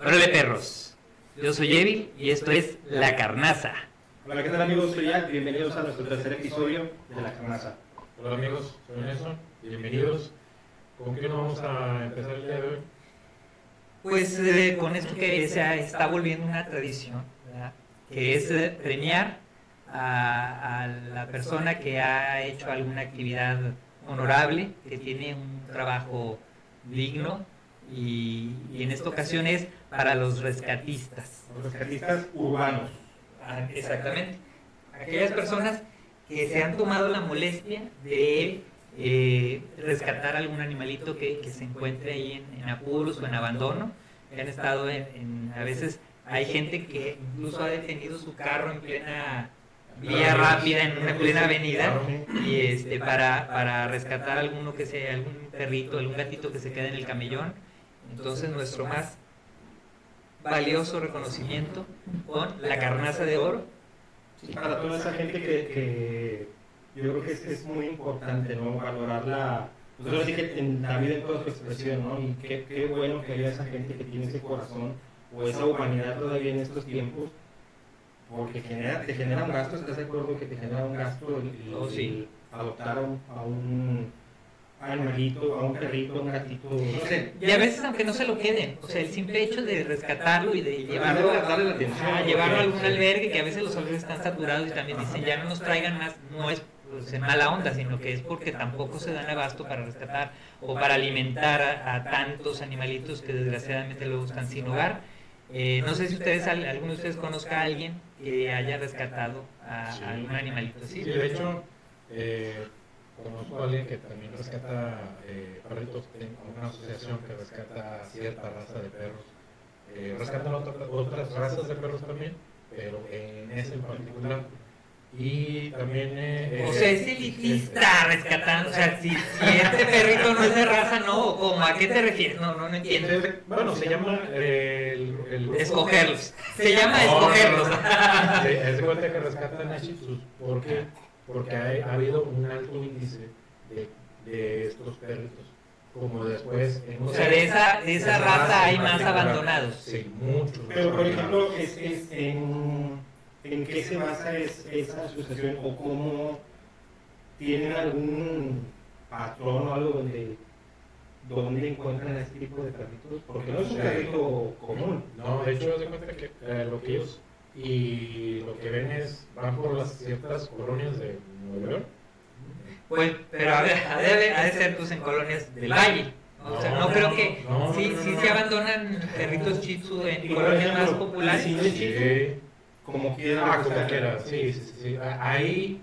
Órale perros, yo soy Evil y esto es La Carnaza. Hola, ¿qué tal amigos? Soy Al, bienvenidos a nuestro tercer episodio de La Carnaza. Hola amigos, soy Nelson, bienvenidos. ¿Con qué nos vamos a empezar el día de hoy? Pues eh, con esto que se está volviendo una tradición, ¿verdad? que es eh, premiar a, a la persona que ha hecho alguna actividad honorable, que tiene un trabajo digno y, y en esta ocasión es para los rescatistas. Los rescatistas urbanos. Ah, Exactamente. Aquellas personas que se han tomado la molestia de eh, rescatar algún animalito que, que se encuentre ahí en, en apuros o en abandono, que han estado en, en- a veces hay gente que incluso ha detenido su carro en plena vía rápida, en una plena avenida, y este para, para rescatar alguno que sea, algún perrito, algún gatito que se quede en el camellón. Entonces nuestro más valioso reconocimiento con la carnaza de oro para toda esa gente que, que yo creo que es, es muy importante, ¿no? Valorar la, pues ahora sí que en la vida en toda su expresión, ¿no? Y qué, qué bueno que haya esa gente que tiene ese corazón o esa humanidad todavía en estos tiempos, porque genera, te genera un gasto, ¿estás de acuerdo que te genera un gasto el, el- Oh, el adoptar a un, a un animalito, a un perrito, a un gatito, no sé. Y a veces aunque no se lo queden, o sea, el simple hecho de rescatarlo y de llevarlo, darle la atención, a llevarlo a algún albergue, que a veces los albergues están saturados y también dicen ya no nos traigan más, no es pues, en mala onda, sino que es porque tampoco se dan abasto para rescatar o para alimentar a, a tantos animalitos que desgraciadamente luego están sin hogar. Eh, no sé si ustedes, al- alguno de ustedes conozca a alguien que haya rescatado a, a algún animalito así. Sí, de hecho, eh, conozco a alguien que también rescata eh, perritos, tengo una asociación que rescata cierta raza de perros. Eh, rescatan otra- otras razas de perros también, pero en ese en particular. Y también... eh, O sea, es eh, elitista rescatando. O sea, si, si este perrito no es de raza, no. ¿o ¿Cómo? ¿A qué te refieres? No, no, no entiendo. eh, Bueno, se llama eh, el, Escogerlos. Se llama No, escogerlos. no, no. Sí, es de cuenta que rescatan a Shih Tzus. ¿Por qué? Porque hay- ha, habido un alto índice de, de estos perritos. Como después. en O sea, de esa, de esa raza hay más abandonados. Sí, muchos. Pero, por ejemplo, es, es en, ¿en qué se basa es- esa asociación o cómo tienen algún patrón o algo donde, donde encuentran este tipo de perritos? Porque no es un perrito común. No, de hecho, haz de cuenta que eh, lo que ellos y lo que ven es, van por las ciertas colonias de Nueva York. Pues, pero a ver, ha de, haber- ha de ser pues en colonias del valle. O sea, no, No, creo que no, sí, no, sí no, se abandonan perritos shih tzu en colonias más populares. sí, Sí. Como quiera. Ah, como quiera, sí, sí, sí, Ahí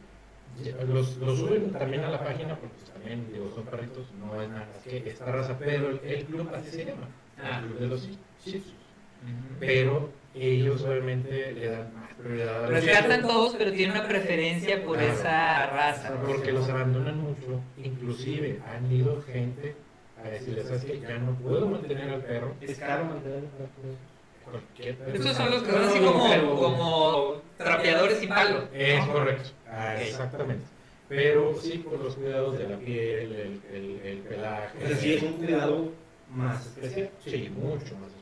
los, los suben también a la página porque también digo, son perritos, no es nada más que esta raza, pero el, el club así se llama, Ah. el club de los. Ujú. Pero ellos obviamente le dan más prioridad a los Rescatan todos, pero tienen una preferencia por Claro. esa raza. Porque los abandonan mucho, inclusive han ido gente a decirles, ¿sabes qué? Ya no puedo mantener al perro. Es caro mantener un perro. Estos son los que son así como, como trapeadores sin palo. Es correcto, ah, exactamente. Pero sí por los cuidados de la piel, el, el, el pelaje. Es decir, es un cuidado más especial. Sí, mucho más especial.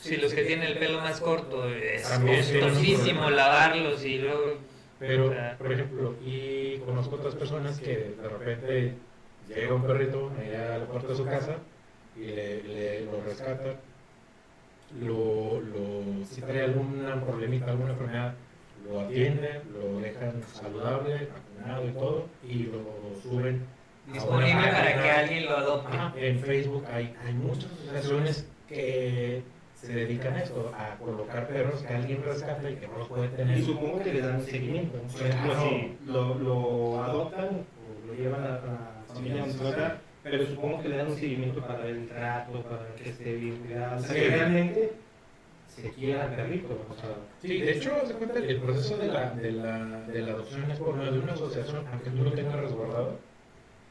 Si los que tienen el pelo más corto es costosísimo problema. lavarlos y luego Pero, Ah. por ejemplo, y conozco otras personas que de repente llega un perrito allá a la puerta de su casa y le, le- lo rescata, lo, lo, si trae algún problemita, alguna enfermedad, lo atienden, lo dejan saludable, vacunado y todo, y lo suben disponible para que alguien lo adopte. En Facebook hay, hay muchas asociaciones que se dedican a esto, a colocar perros que alguien rescata y que no los puede tener. Y supongo que le dan un seguimiento. ¿no? Por ejemplo, Claro. si lo, lo adoptan o lo llevan a la familia va pero supongo que le dan un seguimiento para ver el trato, para que esté bien cuidado. O sea, que Sí. realmente se quiera al perrito. O sea, Sí, de hecho, se cuenta, el proceso de la, de, la, de la adopción es por medio de una asociación, aunque tú lo tengas resguardado.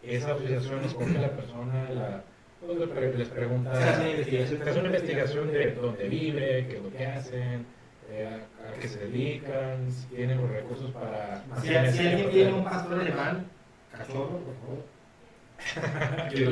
Esa asociación escoge a la persona, la, les pregunta, Se hace una investigación. de dónde vive, qué es lo que hacen, eh, a, a qué se dedican, si tienen los recursos para... si, si alguien tiene un pastor alemán, cachorro, por favor. que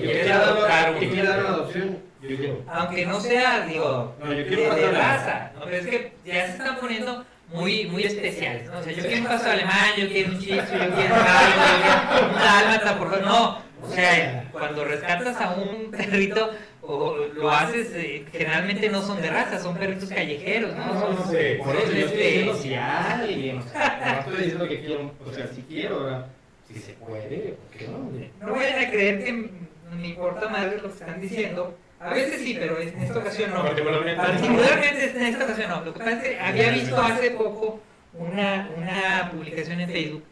quiera, dar- una adopción, Yo quiero. Aunque no sea, digo, No, yo de, quiero de pasar raza, ¿no? Pero es que ya se están poniendo muy, muy especiales, ¿no? O sea, yo quiero un paso alemán, yo quiero un chicho, yo quiero algo, yo quiero un dálmata, por favor, no. O sea, cuando rescatas a un perrito, o lo haces, eh, generalmente no son de raza, son perritos callejeros, ¿no? No, no sé. Por eso yo estoy este, diciendo si alguien, o sea, no estoy diciendo que quiero, o sea, si quiero, ¿verdad? Si se puede, ¿por qué no? No vayan a creer que me importa madre lo que están diciendo. A veces sí, pero en esta ocasión no. Particularmente. Particularmente en esta ocasión no. Lo que pasa es que había visto hace poco una, una publicación en Facebook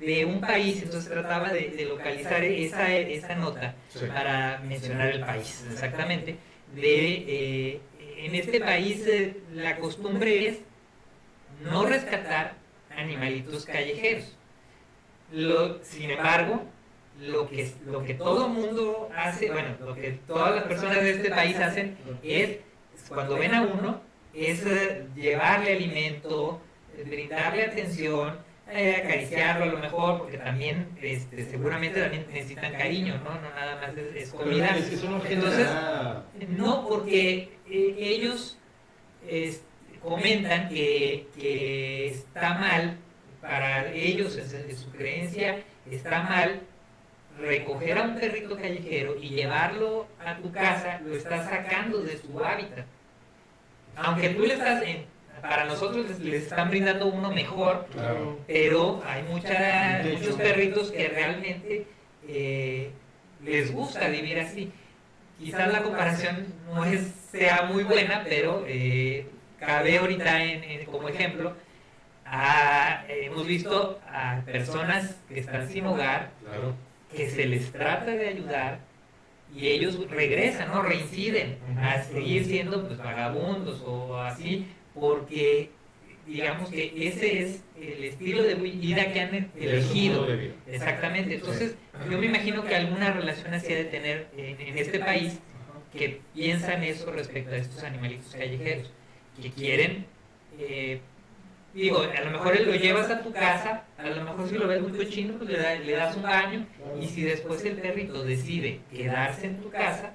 de un país, entonces trataba de, de localizar esa, esa nota Sí. para mencionar el país, exactamente. De, eh, en este país eh, la costumbre es no rescatar animalitos callejeros. Lo- sin embargo, lo que, lo que todo mundo hace, bueno, lo que todas las personas de este país hacen es, cuando ven a uno, es eh, llevarle alimento, brindarle atención, eh, acariciarlo a lo mejor, porque también, este, seguramente también necesitan cariño, ¿no? No nada más es, es comida. Es que Entonces, no, porque eh, ellos es- comentan que, que está mal, para ellos, en su creencia, está mal recoger a un perrito callejero y llevarlo a tu casa, lo estás sacando de su hábitat. Aunque tú le estás, en- para nosotros les, les están brindando uno mejor, Claro. pero hay mucha- muchos perritos que realmente eh, les gusta vivir así. Quizás la comparación no es, sea muy buena, pero eh, cabe ahorita en- en- como ejemplo, a- hemos visto a personas que están sin hogar, Claro. que se les trata de ayudar y ellos regresan, ¿no? Reinciden a seguir siendo pues, vagabundos o así, porque digamos que ese es el estilo de vida que han elegido. Exactamente, entonces yo me imagino que alguna relación así ha de tener en, en este país que piensan eso respecto a estos animalitos callejeros, que quieren, eh, digo, a lo mejor lo llevas a tu casa, a lo mejor si lo ves muy cochino, pues le, da- le das un baño, y si después el perrito decide quedarse en tu casa,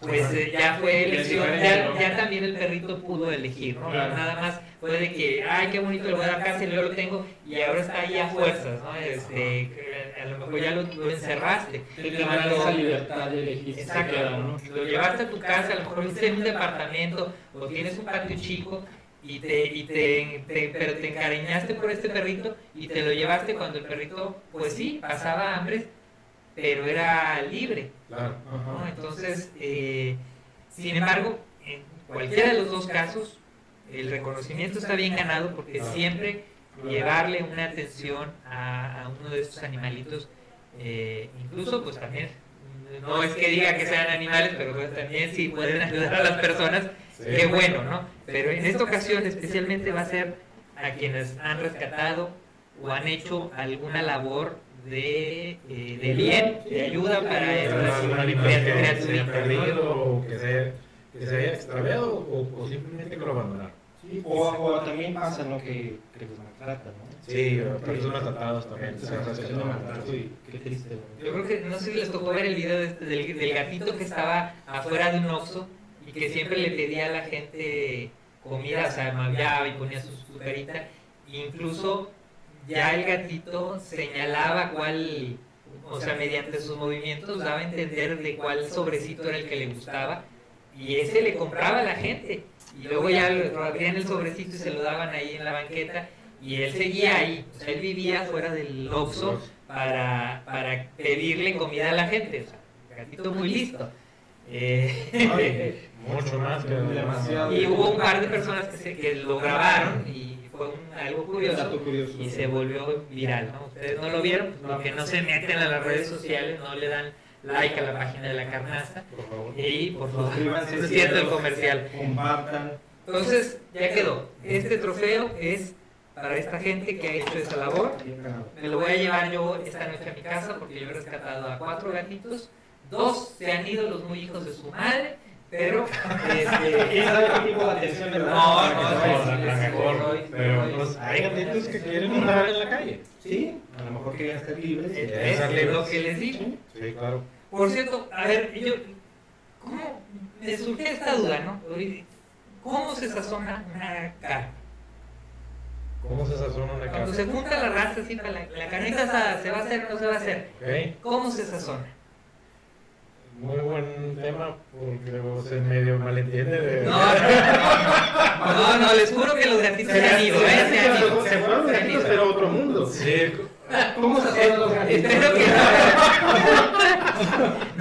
pues eh, ya fue elección, ya, ya también el perrito pudo elegir, ¿no? Claro. Nada más fue de que, ay, qué bonito, le voy a dar casa y yo lo tengo, y ahora está ahí a fuerzas, ¿no? Este, a lo mejor ya lo, lo encerraste. te esa libertad de elegir si Exacto, queda, ¿no? lo llevaste a tu casa, a lo mejor viste en un departamento o tienes un patio chico y te, y te, te- pero te encariñaste por este perrito y te lo llevaste cuando el perrito, pues sí, pasaba hambre, pero era libre, Claro. ¿no? Ajá. Entonces, eh, sin embargo, en cualquiera de los dos casos, el reconocimiento está bien ganado porque Claro. siempre llevarle una atención a, a uno de estos animalitos, eh, incluso pues también, no es que diga que sean animales, pero pues, también si pueden ayudar a las personas, Sí. qué bueno, ¿no? Pero en esta ocasión especialmente va a ser a quienes han rescatado o han hecho alguna labor de, eh, de bien, de ayuda para Pero algún animal que perdido o que se, que se haya extraviado o, o simplemente que lo abandonaron. Sí, o, o también pasa, ¿no? Que, que los maltratan, ¿no? Sí, personas tratadas también. Esa sensación de maltrato y qué triste, ¿no? Yo creo que no sé si les tocó ver el video de este- del, del gatito que estaba afuera de un Oxxo y que siempre le pedía a la gente comida, o sea, maulleaba y ponía su, su carita. Incluso ya el gatito señalaba cuál, o sea, mediante sus movimientos daba a entender de cuál sobrecito era el que le gustaba y ese le compraba a la gente. Y luego ya lo abrían el sobrecito y se lo daban ahí en la banqueta y él seguía ahí, o sea, él vivía fuera del Oxxo para, para pedirle comida a la gente. O sea, gatito muy listo. Eh, mucho más que Demasiado. y hubo un par de personas que, se, que lo grabaron y fue un- algo curioso y se volvió viral. ¿no? Ustedes no lo vieron porque no se meten a las redes sociales, no le dan like a la página de la carnaza. Por favor. Y por favor, no es cierto el comercial. Compartan. Entonces, ya quedó. Este trofeo es para esta gente que ha hecho esa labor. Me lo voy a llevar yo esta noche a mi casa porque yo he rescatado a cuatro gatitos. Dos se han ido los muy hijos de su madre, pero ¿Quién este, sabe qué tipo de atención? No, no, no, la, mejor. Pero pues hay gatitos que quieren andar en la calle. Sí, a lo mejor querían estar libres. es, lo que les digo. Sí, claro. Por cierto, a ver, yo, ¿cómo me surge esta duda, ¿no? ¿Cómo se sazona una carne? ¿Cómo se sazona una Cuando carne? se junta la raza, así, para la, la carnita ¿se va a hacer o no se va a hacer? ¿Cómo se sazona? Muy buen tema porque luego se medio malentiende de... No, no, no, no, les juro que los gatitos se han ido, ¿eh? Se han ido. Se fueron los Se gatitos, pero a otro mundo. Sí, ¿Cómo se hacen los gatitos? Espero que no.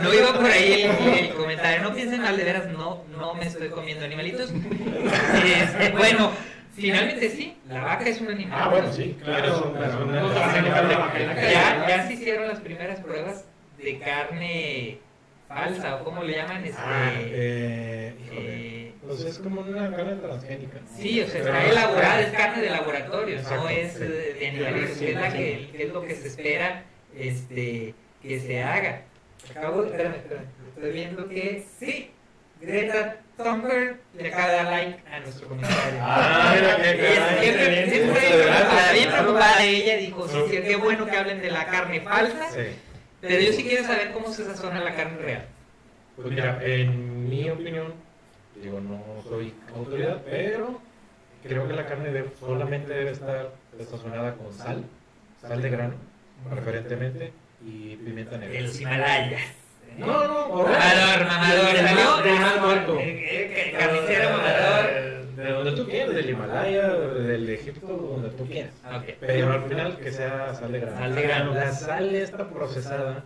No iba por ahí el, el comentario. No piensen mal, de veras, no, no me estoy comiendo animalitos. Este, bueno, finalmente sí, la vaca es un animal. Ah, bueno, sí, Claro, Ya, ya se hicieron las primeras pruebas de carne falsa, o como le llaman, este, Ah, eh, eh, Pues es como una carne transgénica. ¿no? Sí, o sea, está elaborada, es- carne de laboratorio, Exacto, no es sí. eh, de animales, que es, la que, que es lo que se espera este, que se haga. Acabo de, espérame, espérame, estoy viendo que sí, Greta Thunberg le acaba de dar like a nuestro comentario. Ah, mira qué siempre, bien preocupada ella, dijo, sí, sí, qué bueno que hablen de la carne falsa, Sí. Pero yo sí quiero saber cómo se sazona la carne real. Pues mira, en mi opinión, digo, no soy autoridad, pero creo que la carne debe- solamente debe estar sazonada con sal, sal de grano, preferentemente, y pimienta De negra. los Himalayas. No, no, Mamador, mamador, que- Carnicero mamador. De donde tú quieras, del Himalaya, del Egipto, donde tú quieras. Ok. Pero al final que sea sal de grano. Sal de grano. La sal está procesada.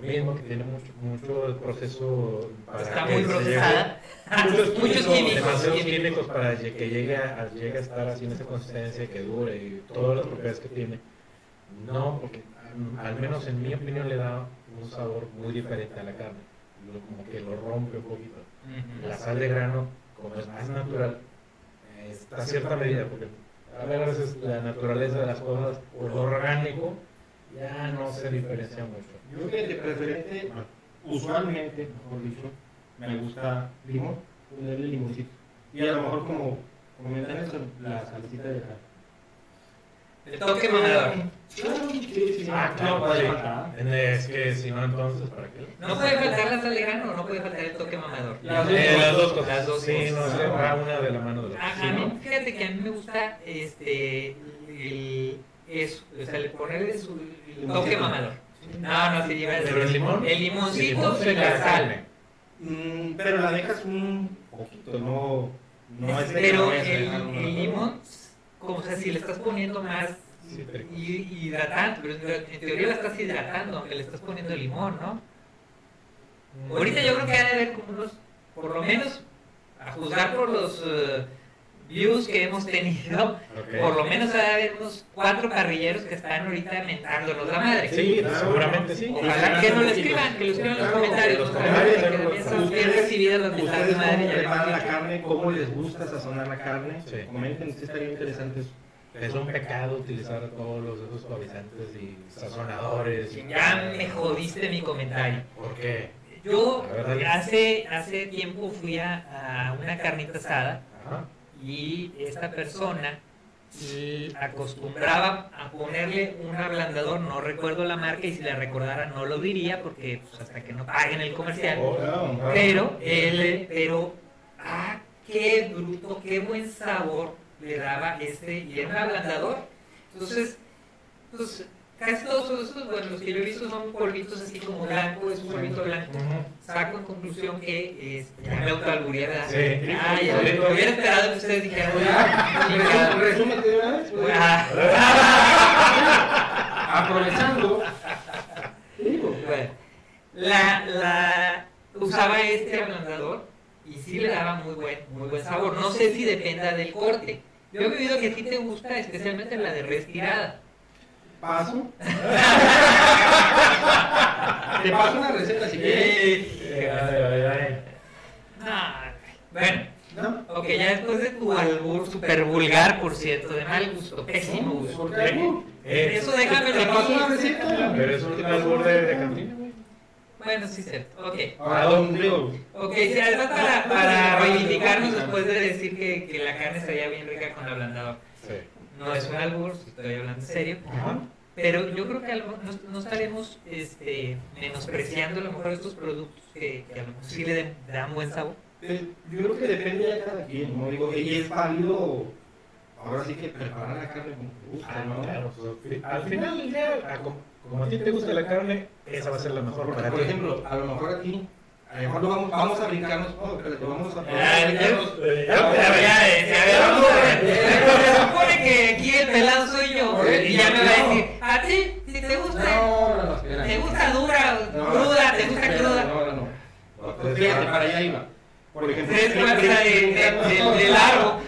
Lo mismo que tiene mucho, mucho proceso para Está muy procesada. muchos, Muchos químicos, demasiados químicos. para que llegue a, llegue a estar así en esa consistencia que dure y todas las propiedades que tiene. No, porque mm, al menos en mi opinión le da un sabor muy diferente a la carne. Lo- como que lo rompe un poquito. La sal de grano, como es más natural, eh, está a cierta medida, porque a veces la naturaleza de las cosas o lo orgánico ya no se diferencia mucho. Yo que de preferente, usualmente, mejor dicho, me gusta limón, ponerle limoncito. Y a lo mejor como comentan eso, la salsita de carne. El toque mamador. Claro, sí, sí, sí. Ah, claro, no puede sí. faltar. Es que si no, entonces, ¿para qué? No puede faltar la sal de grano, no puede faltar el toque mamador. Las Eh, dos las dos cosas. Las dos sí, no se va una de la mano de la A, otra. a mí, fíjate que a mí me gusta este el, eso, o sea, el ponerle su el toque mamador. No, no, se lleva Pero el limón. El limoncito se la sal. Mm, pero la dejas un poquito, no, no es de que Pero no el, el limón, como o sea, si le estás poniendo más Sí, pero- hi- hidratante, pero en teoría la estás hidratando, aunque le estás poniendo limón, ¿no? Ahorita yo creo que ha de haber como unos, por lo menos, a juzgar por los eh, views que hemos tenido, por lo menos ha de haber unos cuatro parrilleros que están ahorita mentándonos la madre. Sí, seguramente sí. Ojalá que no lo escriban, que lo escriban en los comentarios. Los comentarios, Que los también son bien Ustedes, recibidas las mentadas de madre. cómo preparan la carne, cómo les gusta sazonar la carne. Sí. Comenten, sí estaría interesante eso. Es un pecado utilizar todos los esos suavizantes y sazonadores. y- Ya me jodiste mi comentario. ¿Por qué? Yo ver, hace, hace tiempo fui a, a una carnita asada Ajá. y esta persona l- acostumbraba a ponerle un ablandador, no recuerdo la marca y si la recordara no lo diría porque pues, hasta que no paguen el comercial. Oh, Claro. Pero, él, pero, ah, qué bruto, qué buen sabor le daba este, y era un ablandador. Entonces, pues, casi todos esos, bueno, los que yo he visto son polvitos así como blanco, es un polvito blanco. Saco en conclusión que, este, ya me autoalburía, ¿verdad? Sí. Ah, ya, me hubiera esperado que ustedes dijeran, "Ah, Resúmete de una vez. pues. ah". Aprovechando. Bueno, la, la, usaba este ablandador y sí le daba muy buen, muy buen sabor. No sé si dependa del corte. Yo he oído que a ti te gusta especialmente la de retirada. Paso. Te paso una receta si quieres. Ah, bueno, ¿No? ok, ya después de tu albur super vulgar, por cierto, de mal gusto, pésimo gusto. ¿Por qué albur? Eso déjame ¿Te paso una receta? Pero es un albur de, de güey. Bueno, sí, cierto. Ok. Ahora, don Diego. Ok, sí, además para, para reivindicarnos después de decir que, que la carne estaría bien rica con ablandador. Sí. No es un albur, estoy hablando en serio. Ajá. Pero yo creo que algo, no, no estaremos este, menospreciando a lo mejor estos productos que, que a lo mejor sí le dan buen sabor. Eh, Yo creo que depende de cada quien, ¿no? Digo, y es válido, ahora sí que preparar la carne como te gusta, ¿no? Ah, Claro, al final del día, como, a ti te gusta la carne, esa va a ser la mejor para por ejemplo, a lo mejor aquí, a lo mejor lo vamos, vamos a brincarnos, oh, espérate, vamos a, Ah, eh, Ya. Se supone que aquí el pelado soy yo. Y ya me va a decir, a ti, si te gusta, No, no, no, espera. te gusta dura, cruda, te gusta cruda. No, no, no. Pues Fíjate, para allá iba. Por ejemplo, cuartas de, de, brincando- de- de largo.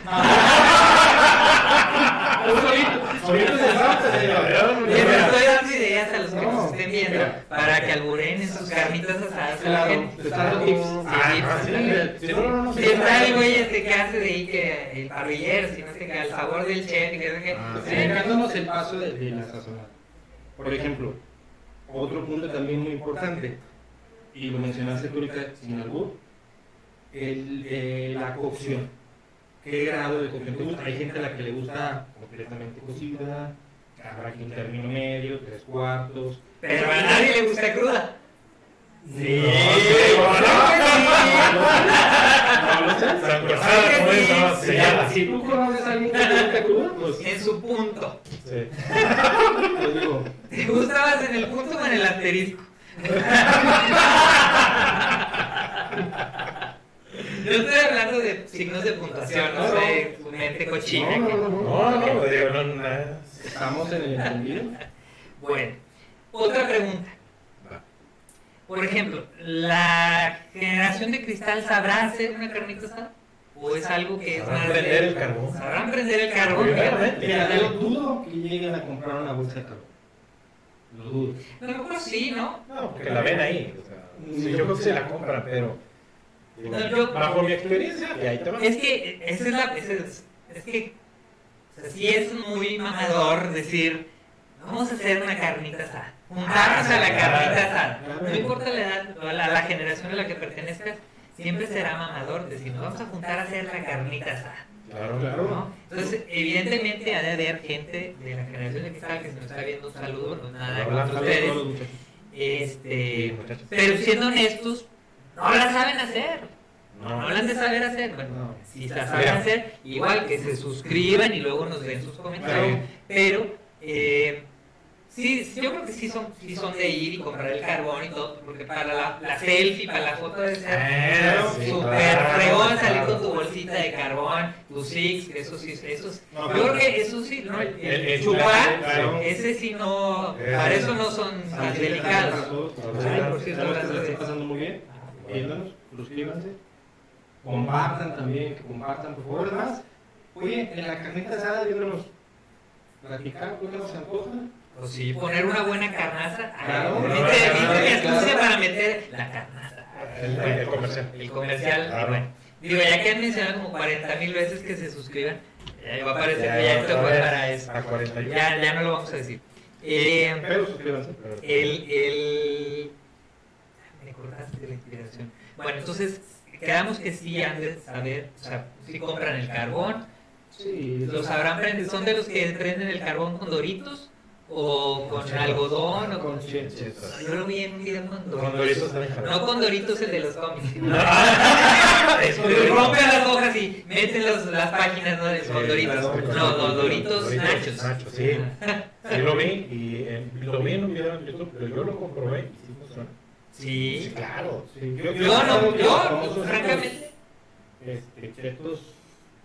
Solito, solito se salta, señor. Les estoy dando ideas a los que No, nos estén viendo mira. para que alburen en sus carnitas asadas. Claro, te está dando tips. Sí, Ah, sí. sí, sí, no, no, no, Si sí, está el no, güey este que hace de ahí que el parrillero, si no sé qué, el sabor del chef, que. Ah, Brincándonos el paso de, la sazonada. Por ejemplo, otro punto también muy importante, y lo mencionaste tú ahorita sin albur, el, eh, la cocción. ¿Qué grado de cocción te gusta? Hay gente a la que le gusta completamente cocida, habrá que un término medio, tres cuartos. Pero a nadie le gusta cruda. Sí, No Si, Ah, tú conoces a alguien que le gusta cruda, pues En su punto. Sí. te digo, ¿Te gusta más en el punto o en el asterisco? Yo estoy hablando de signos de puntuación, no sé, tu mente cochina. No, no, no, No, no, digo, no, no. estamos en el entendido. Bueno, otra pregunta. Por ejemplo, ¿la generación de cristal sabrá hacer una carnita asada? ¿O es algo que es Sabrán más de- prender el carbón. Sabrán prender el carbón. Yo dudo que lleguen a comprar una bolsa de carbón. Lo dudo. A lo mejor sí, ¿no? No, porque la ven ahí. O sea, sí, yo creo que se la compran, pero. No, yo- bajo mi experiencia, y ahí te va. Es que esa es la. esa es, es que. O sea, sí es muy mamador decir. Vamos a hacer una carnita asada. Juntarnos a la carnita asada. No importa la edad, o la, la generación a la que pertenezcas, siempre será mamador decir, nos vamos a juntar a hacer la carnita asada. Claro, claro. ¿no? Entonces, evidentemente ha de haber gente de la generación de cristal que se nos está viendo un saludo, no nada contra ustedes. Este, pero siendo honestos, no la saben hacer. No. No la han de saber hacer. Bueno, No. si la saben hacer, igual que se suscriban y luego nos den sus comentarios. Pero, eh, sí, sí, yo creo que sí son, sí son de ir y comprar el carbón y todo, porque para la, la selfie, para la foto debe ser Eh, sí, súper fregón salir con tu bolsita de carbón, tu six, eso sí, eso es- No, yo creo que eso sí, ¿no? El, el chupar, claro. ese sí no, para eso no son tan delicados. Ay, por cierto, gracias. estén pasando muy bien. Viéndonos, suscríbanse. Compartan también, que compartan, por favor. Además, oye, en la carnita asada, viéndonos platicar, ¿qué nos antoja? Pues sí, poner una buena carnaza. Claro. Viste, viste mi Claro. para meter la carnaza. El, el- el comercial. El comercial, Claro. bueno. Digo, ya que han mencionado como 40 mil veces que se suscriban, ya va a parecer Ya, que ya esto fue para eso. A 41. Ya, ya no lo vamos a decir. Eh, Pero suscríbanse. el, el... Me cortaste la inspiración. Bueno, entonces, quedamos que sí han de saber, o sea, si compran el carbón, Sí, los sabrán prender, son de los que prenden el carbón con doritos o con algodón o con... con. Yo lo vi en un video con doritos. Doritos No con Doritos el de los cómics. Rompen Doritos. las hojas y meten los- las páginas ¿no? de- con Sí, Doritos. No, no, Doritos Nachos. Nachos, sí. Sí, lo vi y eh, lo vi en un video en YouTube, pero yo lo comprobé y sí funciona. Sí, Sí. claro. Sí, Yo no, yo, francamente, Este, chetos.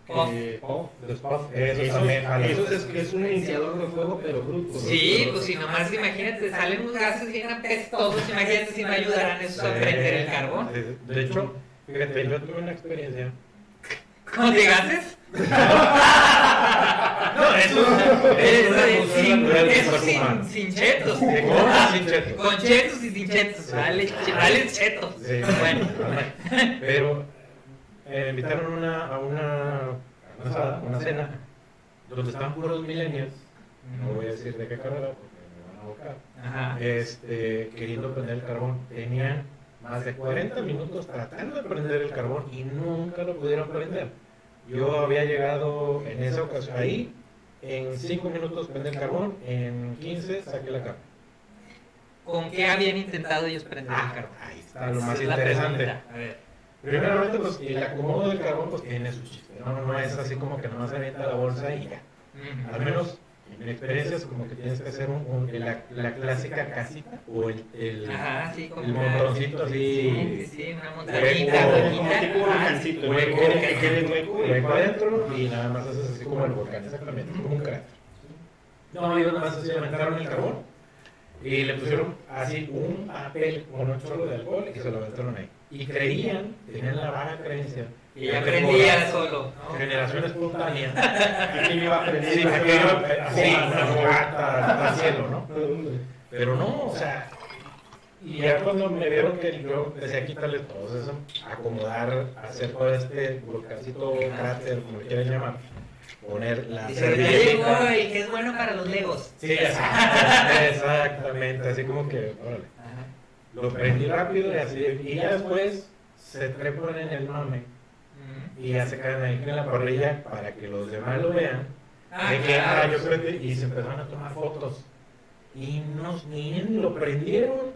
Puff. eh. Los Eso, también eso es, es un iniciador de fuego, pero bruto. sí, pues si nomás imagínate, salen unos gases bien apestosos, imagínate si me ayudaran esos a prender el carbón. De, de hecho, fíjate, yo tuve una experiencia. ¿Con de gases? No, eso es sin, eso sin, chetos. De cosas sin chetos. Con chetos y sin chetos. Sí. Dale, che- dale chetos. Sí, Bueno. Pero eh, invitaron a una, a una, una, asada, una cena donde estaban puros millennials. No voy a decir de qué carrera porque me van a abocar. Ajá. Este, queriendo prender el carbón. Tenían más de 40 minutos tratando de prender el carbón y nunca lo pudieron prender. Yo había llegado en esa ocasión ahí en 5 minutos prende el carbón, en 15 saque la carne. ¿Con qué habían intentado ellos prender el carbón? ahí está lo más es interesante. A ver. Primeramente, pues el acomodo del carbón pues tiene su chiste. No, no es así como que nomás se avienta la bolsa y ya. Al menos en mi experiencia es como que tienes que hacer un, un- la, la clásica casita o el, el, Ajá, sí, como el una- montoncito Sí, así, sí, una Hueco, montañita, tipo Ah, volcancito, sí. hueco, Hueco. que quede hueco hueco adentro y nada más haces así como el volcán, exactamente, como un cráter. No, ellos nada más así aventaron el carbón y le pusieron así un papel con un chorro de alcohol y se lo aventaron ahí. Y creían, tenían la vaga creencia, Y ya prendía solo, ¿no? generación espontánea. Aquí iba a aprender. Sí, aquello, así, una fogata al cielo, ¿no? Pero no, o sea, y ya cuando me vieron que yo empecé a quitarle todo eso, acomodar, hacer todo este volcancito, cráter, como quieran llamar, poner la y que es bueno para los legos. Sí, exactamente, exactamente, así como que, órale. Lo prendí rápido y así, y ya después se trepan en el mame y ya se quedan ahí en la parrilla para que los demás lo vean. Ah, de que, ah, yo prendí, y se empezaron a tomar fotos. Y nos, ni lo prendieron.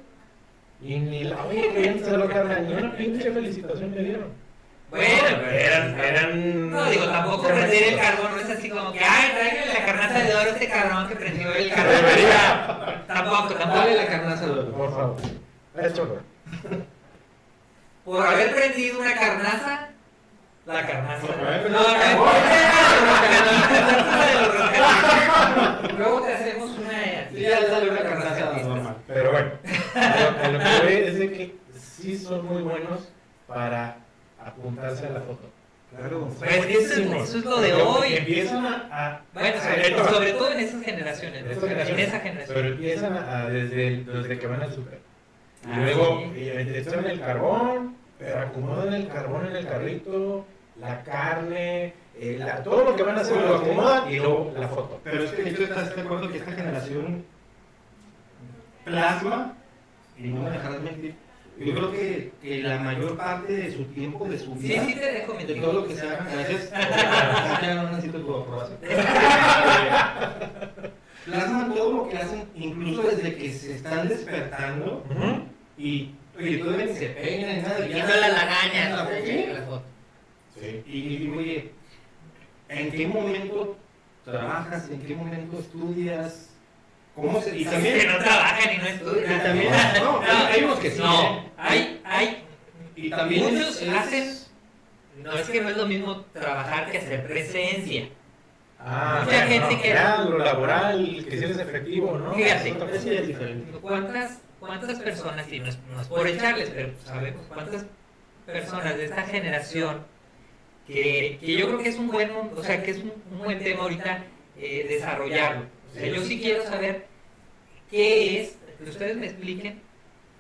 Y ni la oye, se lo cargan, ni una pinche felicitación me dieron. Bueno, pero eran, eran. No, digo, tampoco prender el carbón no es así como que, ay, tráigale la carnaza de oro a este cabrón que prendió el carbón. Tampoco, tampoco. Dale la carnaza de oro. Por favor. Por haber prendido una carnaza, la carnaza. No, prendido no, no, Luego te hacemos una. Sí, ya le sale una carnaza normal. Pero bueno, a lo, que voy es de que sí son muy buenos para apuntarse a la foto. Claro. Pues eso es, eso es lo de hoy. Empiezan a. a- Bueno, a- sobre, sobre todo en esas generaciones. en esa generación. Pero empiezan a, a- desde, desde que van al súper. Y Ah, luego sí. y echan el carbón, pero acomodan el carbón en el carrito, la carne, eh, la- todo lo que van a hacer lo acomodan y luego la foto. Pero es que de hecho estás de acuerdo que esta generación plasma, y no me dejarás mentir, yo creo que, que la mayor parte de su tiempo, de su Sí, vida, sí te dejo de mentir. todo lo que se haga, gracias, ya no necesito tu aprobación. Plasman todo lo que hacen, incluso desde que se están despertando, Ujú. y oye, todavía ni se peinan ni nada. ya- la lagaña. la ¿no? foto. La foto. Sí. Y digo, oye, ¿en qué momento trabajas? ¿En qué momento estudias? ¿Cómo se.? Y también. Que no trabajan y no y estudian. también no, hay, hay unos que sí. No, ¿eh? hay, hay. Y también. Muchos es- hacen. No es que no es lo mismo trabajar que hacer presencia. Ah, Mucha bueno, gente no, que- ya, lo laboral, que sí es efectivo, ¿no? Fíjate. ¿Cuántas, cuántas personas, y no es, no es por echarles, pero sabemos cuántas personas de esta generación que, que yo creo que es un buen, o sea, que es un, un buen tema ahorita eh, desarrollarlo. O sea, yo sí quiero saber qué es, que ustedes me expliquen,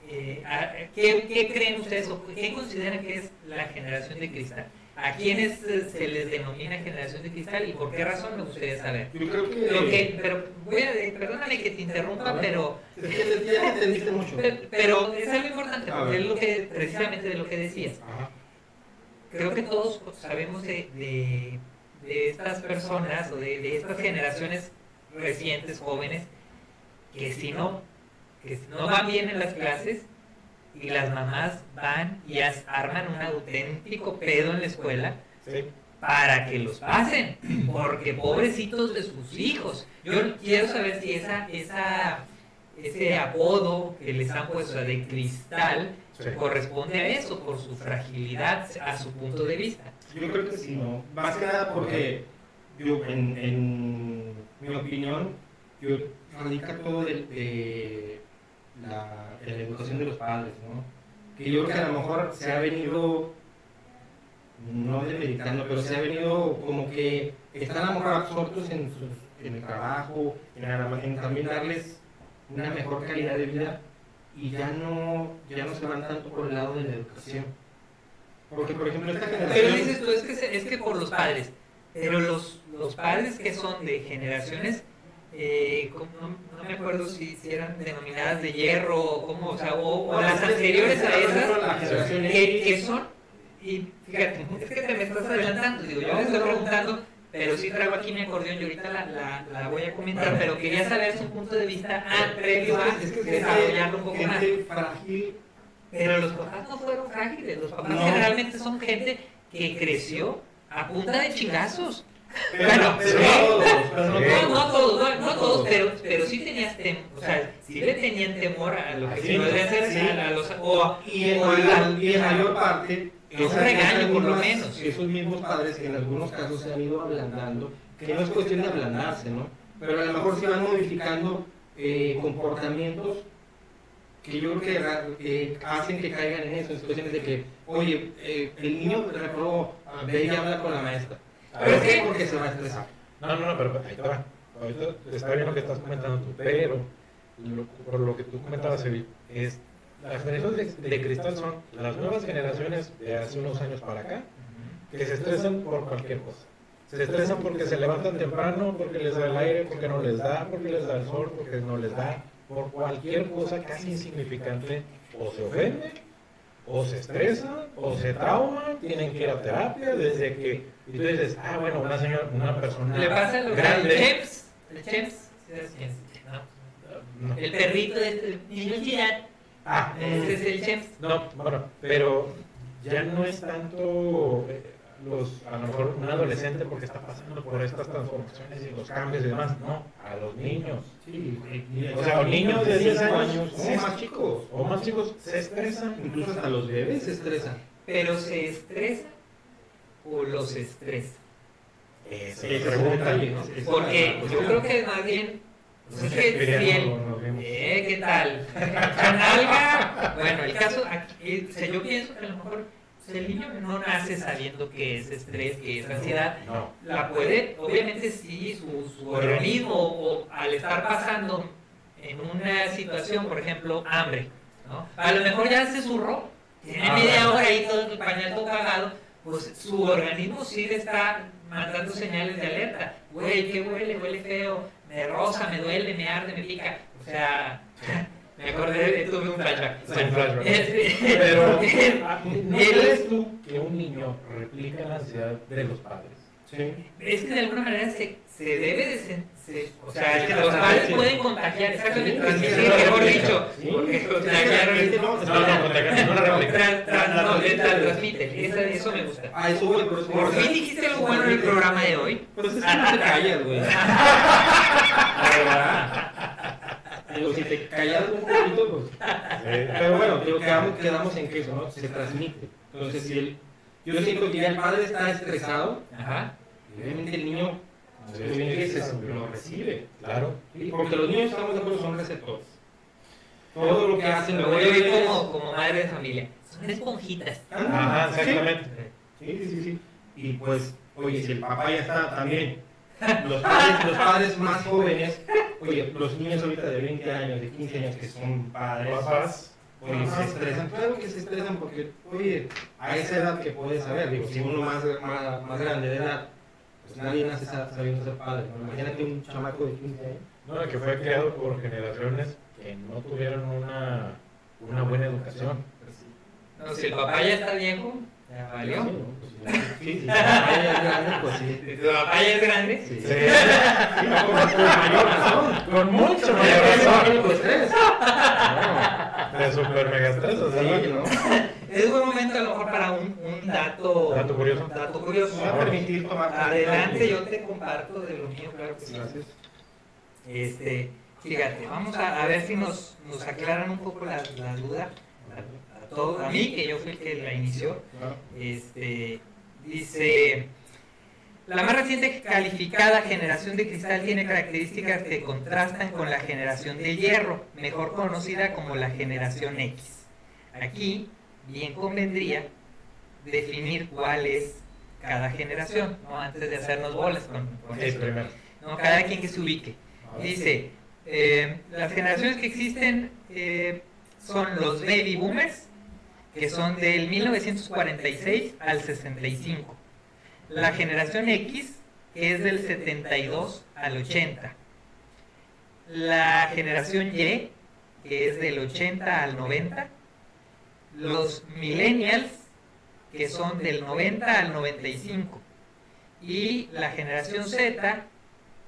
eh, a- qué, qué creen ustedes o qué consideran que es la generación de cristal. ¿A quiénes se les denomina generación de cristal y por qué razón me gustaría saber? Yo creo que. Que, pero voy a, perdóname que te interrumpa, pero Es que ya te entendiste mucho. pero, pero es algo importante, porque es lo que, precisamente de lo que decías. Ajá. Creo que todos sabemos de, de, de estas personas o de, de estas generaciones recientes, jóvenes, que si no, que si no van bien en las clases y las mamás van y as- arman un auténtico pedo en la escuela Sí. para que los pasen, porque pobrecitos de sus hijos. Yo quiero saber si esa, esa, ese apodo que les han puesto de cristal Sí. corresponde a eso, por su fragilidad, a su punto de vista. Yo creo que sí, ¿no? Más que nada porque, yo, en, en mi opinión, yo radica todo de, de la, la educación de los padres, ¿no? Que yo creo que a lo mejor se ha venido, no demeritando, pero se ha venido como que están a lo mejor absortos en, sus, en el trabajo, en, en también darles una mejor calidad de vida y ya no, ya no se van tanto por el lado de la educación. Porque, por ejemplo, esta generación... Pero dices tú, es que, se- es que por los padres, pero los, los padres que son de generaciones, eh, como- acuerdo si, si eran denominadas de hierro o como, o, sea, o, o las anteriores a esas, que, que son, y fíjate, es que te me estás adelantando, digo, yo me estoy preguntando pero sí traigo aquí mi acordeón y ahorita la, la, la voy a comentar, pero quería saber su punto de vista previo a Es que- desarrollarlo un poco más. frágil. Pero los papás no fueron frágiles, los papás No. generalmente son gente que creció a punta de chingazos. Pero, Bueno, pero no no todos. no todos, no, no todos, pero, pero sí tenías tem- o sea, sí le tenían temor a lo que se podría hacer sí. a, los o, Y en, mayor parte, Un esas- regaño, por lo menos. Esos mismos padres que en algunos casos se han ido ablandando, que no es cuestión de ablandarse, ¿no? Pero a lo mejor se van modificando eh, comportamientos que yo creo que que hacen que caigan en eso, en situaciones de que, oye, eh, el niño reprobó, ve y habla con la maestra. A ¿Pero ver, qué? Porque se va a estresar. No, no, no, pero ahí te va. Ahorita está bien lo que estás comentando tú, pero lo- por lo que tú comentabas, Evi, es las generaciones de, de cristal son las nuevas generaciones de hace unos años para acá que se estresan por cualquier cosa. Se estresan porque se levantan temprano, porque les da el aire, porque no les da, porque les da el sol, porque no les da, por cualquier cosa casi insignificante, o se ofenden, o se estresan, o se trauman, tienen que ir a terapia, desde que, y tú dices, ah, bueno, una señora, una persona le pasa lo que el grande, Chems, el Chems, ¿sí sabes quién es? No. no. el perrito de este niño Gillard, Ah, ese es el Chems. no, bueno, pero ya no es tanto eh, los, a lo mejor un adolescente porque está pasando por estas transformaciones y los cambios y demás, no, a los niños. Sí, O sea, los niños de 10 años, o más chicos, O más chicos se estresan. incluso hasta los bebés se estresan. Pero se estresa o los estresa. Esa Ese es es la el pregunta. detalle, ¿no? Esa es Porque yo creo que más bien, pues es que si el-. Eh, ¿qué tal? Bueno, el caso, aquí, eh, o sea, yo pienso que a lo mejor o sea, el niño no nace sabiendo que es estrés, que es ansiedad. No, La puede, obviamente sí, su, su organismo o al estar pasando en una situación, por ejemplo, hambre, ¿no? A lo mejor ya se zurró, tiene Ah, media hora ahí todo el pañal todo cagado, pues su organismo sí le está mandando señales de alerta. Güey, ¿qué huele? Huele feo, me rosa, me duele, me arde, me pica. O sea, me acordé de tuve un flashback. Sí, un flashback. Este, pero ¿no crees tú que un niño replica la ansiedad de los padres? Sí. Es que de alguna manera se, se debe de... se- o sea, que los padres pueden contagiar, exactamente, transmitir, mejor dicho. Porque, no, No, no, contagiar, no no, la- la transmite, eso, me gusta. Ah, eso, güey, por fin dijiste algo bueno en el programa de hoy. Pues es que no te callas, güey. La verdad. Digo, si te callas un poquito, pues. Pero bueno, digo, quedamos, quedamos en que eso, ¿no? Se transmite. Entonces, si el, yo siento que ya el padre está estresado, Ajá. obviamente el niño Se- sí. lo recibe. Claro. ¿sí? Porque los niños, estamos de acuerdo, son receptores. Todo lo que hacen, Me lo ven como, como madre de familia. Son esponjitas. Ajá, exactamente. Sí, sí, sí. Y pues, oye, si el papá ya está también, los padres, los padres más jóvenes, oye, los niños ahorita de 20 años, de 15 años que son padres, Papás. oye, se estresan, claro que se estresan porque, oye, a esa edad que puedes saber, digo, si uno más, más, más grande de edad, pues nadie nace sa- sabiendo ser padre, ¿no? Imagínate un chamaco de 15 años. No, que fue criado por generaciones que no tuvieron una, una buena educación. No, si el papá ya está viejo, ya Sí, valió. ¿no? Pues, sí, sí, si el papá ya es grande, pues sí. Si tu papá ya es grande, Sí. Sí. Sí, no, con, con mayor razón. Con mucho mayor pues tres. De super mega estrés, o sea, Sí, ¿no? Es buen momento a lo mejor para un, un dato, Dato curioso. dato curioso. Me va a permitir tomar. Adelante, yo te comparto de lo mío, claro que sí. Gracias. Este, fíjate, vamos a, a ver si nos, nos aclaran un poco la, la duda a, a todo- a mí, que yo fui el que la inició. Este, dice, la más reciente calificada generación de cristal tiene características que contrastan con la generación de hierro, mejor conocida como la generación X. Aquí, bien convendría definir cuál es cada generación, ¿no? antes de hacernos bolas con, con primero. ¿no? Cada quien que se ubique. Dice, eh, las generaciones que existen eh, son los baby boomers, que son del 1946 al 65. La generación X, que es del 72 al 80. La generación Y, que es del 80 al 90. Los millennials, que son del 90 al 95. y la generación Z,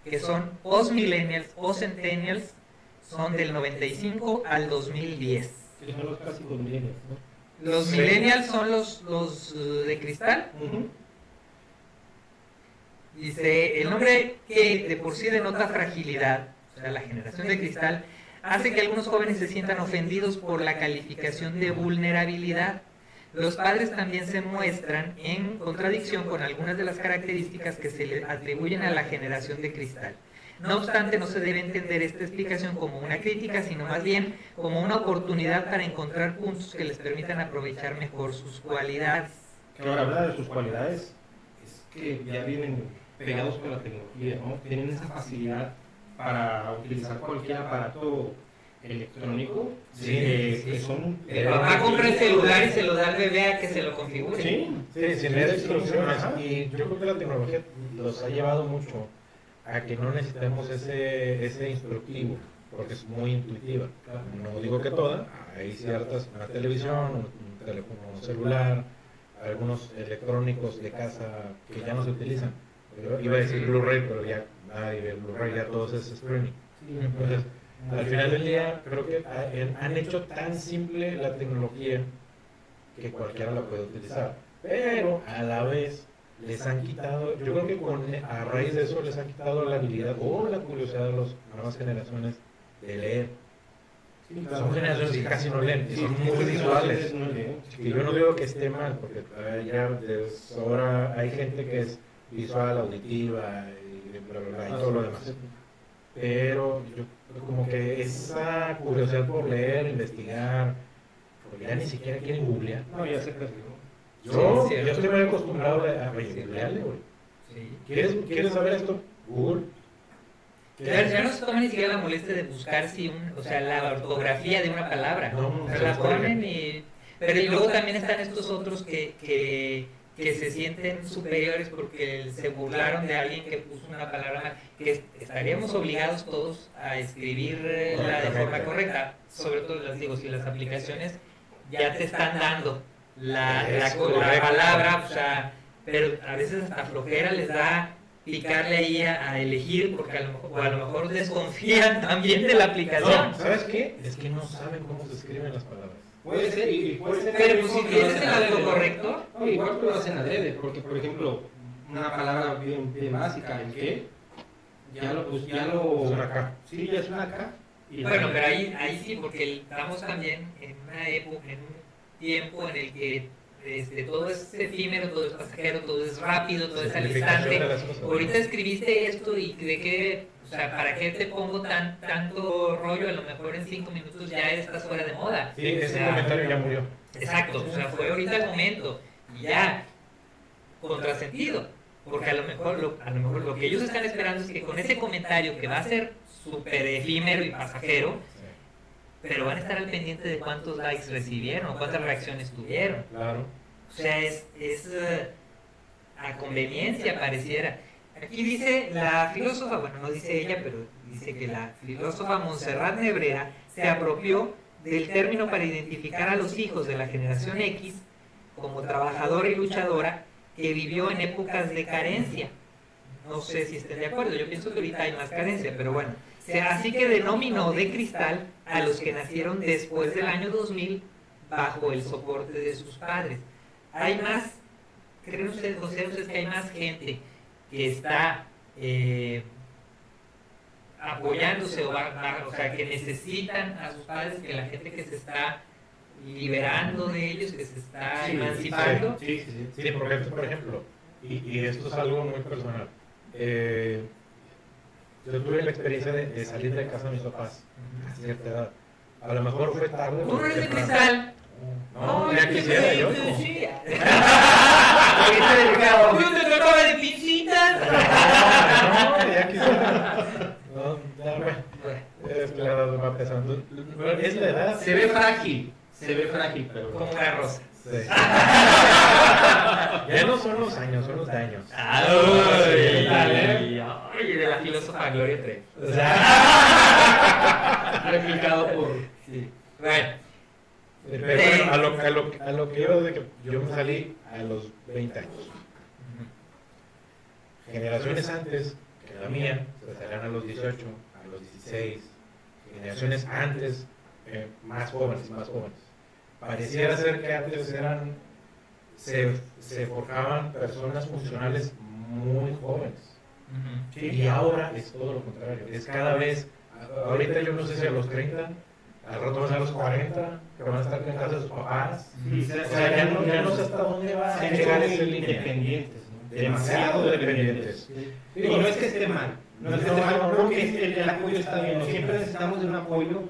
que son post-millennials o centennials, son del 95 al 2010. Que son los millennials, ¿no? Los Sí. millennials son los, los eh, de cristal. Dice, el nombre que de por sí denota fragilidad, o sea, la generación de cristal, hace que algunos jóvenes se sientan ofendidos por la calificación de vulnerabilidad. Los padres también se muestran en contradicción con algunas de las características que se le atribuyen a la generación de cristal. No obstante, no se debe entender esta explicación como una crítica, sino más bien como una oportunidad para encontrar puntos que les permitan aprovechar mejor sus cualidades. Ahora habla de sus cualidades, es que ya vienen pegados con la tecnología, ¿no? Tienen esa facilidad para utilizar cualquier aparato electrónico. Sí, eh, sí. que son... El papá compra el celular y se lo da al bebé a que se lo configure. Sí, Sí, sin leer instrucciones. Y yo creo que la tecnología los ha llevado mucho a que no necesitemos ese, ese instructivo, porque es muy intuitiva. No digo que toda, hay ciertas, una televisión, un, un teléfono celular, algunos electrónicos de casa que ya no se utilizan. Yo iba a decir Blu-ray, pero ya nadie ve Blu-ray, ya todo es streaming. Entonces, al final del día, creo que ha- han hecho tan simple la tecnología que cualquiera la puede utilizar. Pero a la vez les han quitado, yo creo que con, a raíz de eso les han quitado la habilidad o la curiosidad de las nuevas generaciones de leer. Sí, claro. Son generaciones que casi no leen, y son sí, muy visuales. no. Que yo no digo que esté mal, porque ya ahora hay gente que es visual, auditiva y bla, bla, bla, y todo lo demás. Pero yo como que esa curiosidad por leer, investigar, porque ya ni siquiera quieren googlear. No, ya se perdió. Yo, Sí, yo estoy muy acostumbrado a, googlearle, güey. Sí. ¿Quieres, ¿Quieres saber esto? Google. Ya, ya no se toma ni siquiera la molestia de buscar si un, o sea, la ortografía de una palabra. No, O sea, se la ponen y... Pero y luego también están estos otros que, que, que se sienten superiores porque se burlaron de alguien que puso una palabra mal, que es- estaríamos obligados todos a escribirla de forma correcta. Sobre todo, les digo, si las aplicaciones ya te están dando la, la, palabra, o sea, pero a veces hasta flojera les da picarle ahí a, a elegir porque a lo mejor, o a lo mejor desconfían también de la aplicación. No, ¿sabes qué? Es que no saben cómo se escriben las palabras. Puede ser, y puede ser. Pero pues, si tienes el autocorrector, No, igual que lo hacen adrede, porque por ejemplo, una palabra bien, bien básica, el que, ya lo, pues, ya lo. Es una K. Sí, ya es una. Y Bueno, pero ahí, ahí sí, porque estamos también en una época, en un tiempo en el que este, todo es efímero, todo es pasajero, todo es rápido, todo es al instante. Ahorita escribiste esto y de qué, o sea, ¿para qué te pongo tan, tanto rollo? A lo mejor en cinco minutos ya estás fuera de moda. Sí, O ese sea, comentario ya murió. Exacto, o sea, fue ahorita el momento y ya, contrasentido, porque a lo mejor lo, a lo mejor lo que ellos están esperando es que con ese comentario que va a ser súper efímero y pasajero, pero van a estar al pendiente de cuántos likes recibieron, cuántas reacciones tuvieron. Claro. O sea, es, es eh, a conveniencia pareciera. Aquí dice la filósofa, bueno, no dice ella, pero dice que la filósofa Montserrat Nebrera se apropió del término para identificar a los hijos de la generación X como trabajadora y luchadora que vivió en épocas de carencia. No sé si estén de acuerdo, yo pienso que ahorita hay más carencia, pero bueno. Así que denominó de cristal a los que nacieron después del año 2000 bajo el soporte de sus padres. Hay más, ¿creen ustedes, ustedes que hay más gente que está eh, apoyándose o, va- o sea, que necesitan a sus padres que la gente que se está liberando de ellos, que se está Sí, emancipando? Sí, sí, sí. Sí, porque, por ejemplo, y, y esto es algo muy personal. eh, yo tuve la experiencia de, de salir de casa de mis papás a cierta edad. A lo mejor fue tarde. ¿Tú no eres de cristal? No, ya quisiera yo. ¿Tú te tocaba pincitas? No, ya quisiera. No, es la edad va pesando. Es la edad. Se ve frágil, se ve frágil, pero. Como una rosa. Sí. Ya no son los años, son los daños. Ay, dale. ay, de la filósofa Gloria Trevi. O sea, replicado por. Sí. Bueno, pero bueno, a lo, a, lo, a lo que yo de que yo me salí a los 20 años. Generaciones antes, que la mía, se salían a los 18, a los 16, generaciones antes, eh, más jóvenes más jóvenes. Pareciera ser que antes eran, se, se forjaban personas funcionales muy jóvenes. Y ahora es todo lo contrario, es cada vez, ahorita yo no sé si a los 30, al rato van a los 40, que van a estar en casa de sus papás. Sí, O sea, ya no, ya no sé hasta dónde va a llegar línea. independientes. Demasiado dependientes. Digo, no es que esté mal, no es que esté mal, creo que el, el apoyo está bien, siempre necesitamos de un apoyo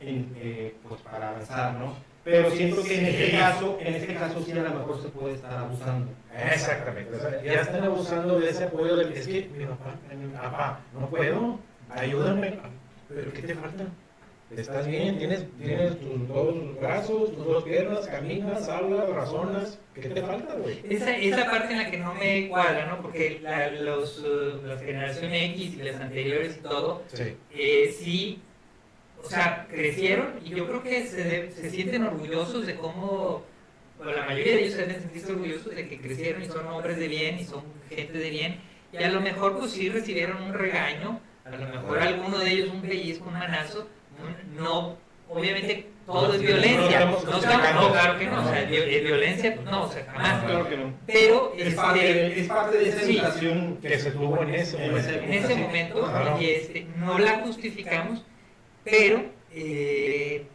en, eh, pues para avanzar, ¿no? Pero siento que en este caso, en este caso sí a lo mejor se puede estar abusando. Exactamente, o sea, ya están abusando de ese apoyo. Del, es que mi papá, mi papá, no puedo, ayúdame. ¿Pero qué te falta? ¿Estás bien? ¿Tienes, tienes tus dos brazos, tus dos piernas, caminas, hablas, razonas? ¿Qué te falta, güey? Esa, esa parte en la que no me cuadra, ¿no? Porque la, los, uh, las generaciones X y las anteriores y todo, Sí. eh, sí, o sea, crecieron y yo creo que se, se sienten orgullosos de cómo, bueno, la mayoría de ellos se deben sentirse orgullosos de que crecieron y son hombres de bien y son gente de bien. Y a lo mejor pues sí recibieron un regaño, a lo mejor alguno de ellos un pellizco, un manazo, no, obviamente todo es violencia, no claro que no, o sea, vi- violencia, pues no, o sea, jamás. Claro que no. Pero Es este, parte de, es parte de esa sí. educación Que se tuvo en ese En momento. en ese momento Claro. y este, no la justificamos, pero eh,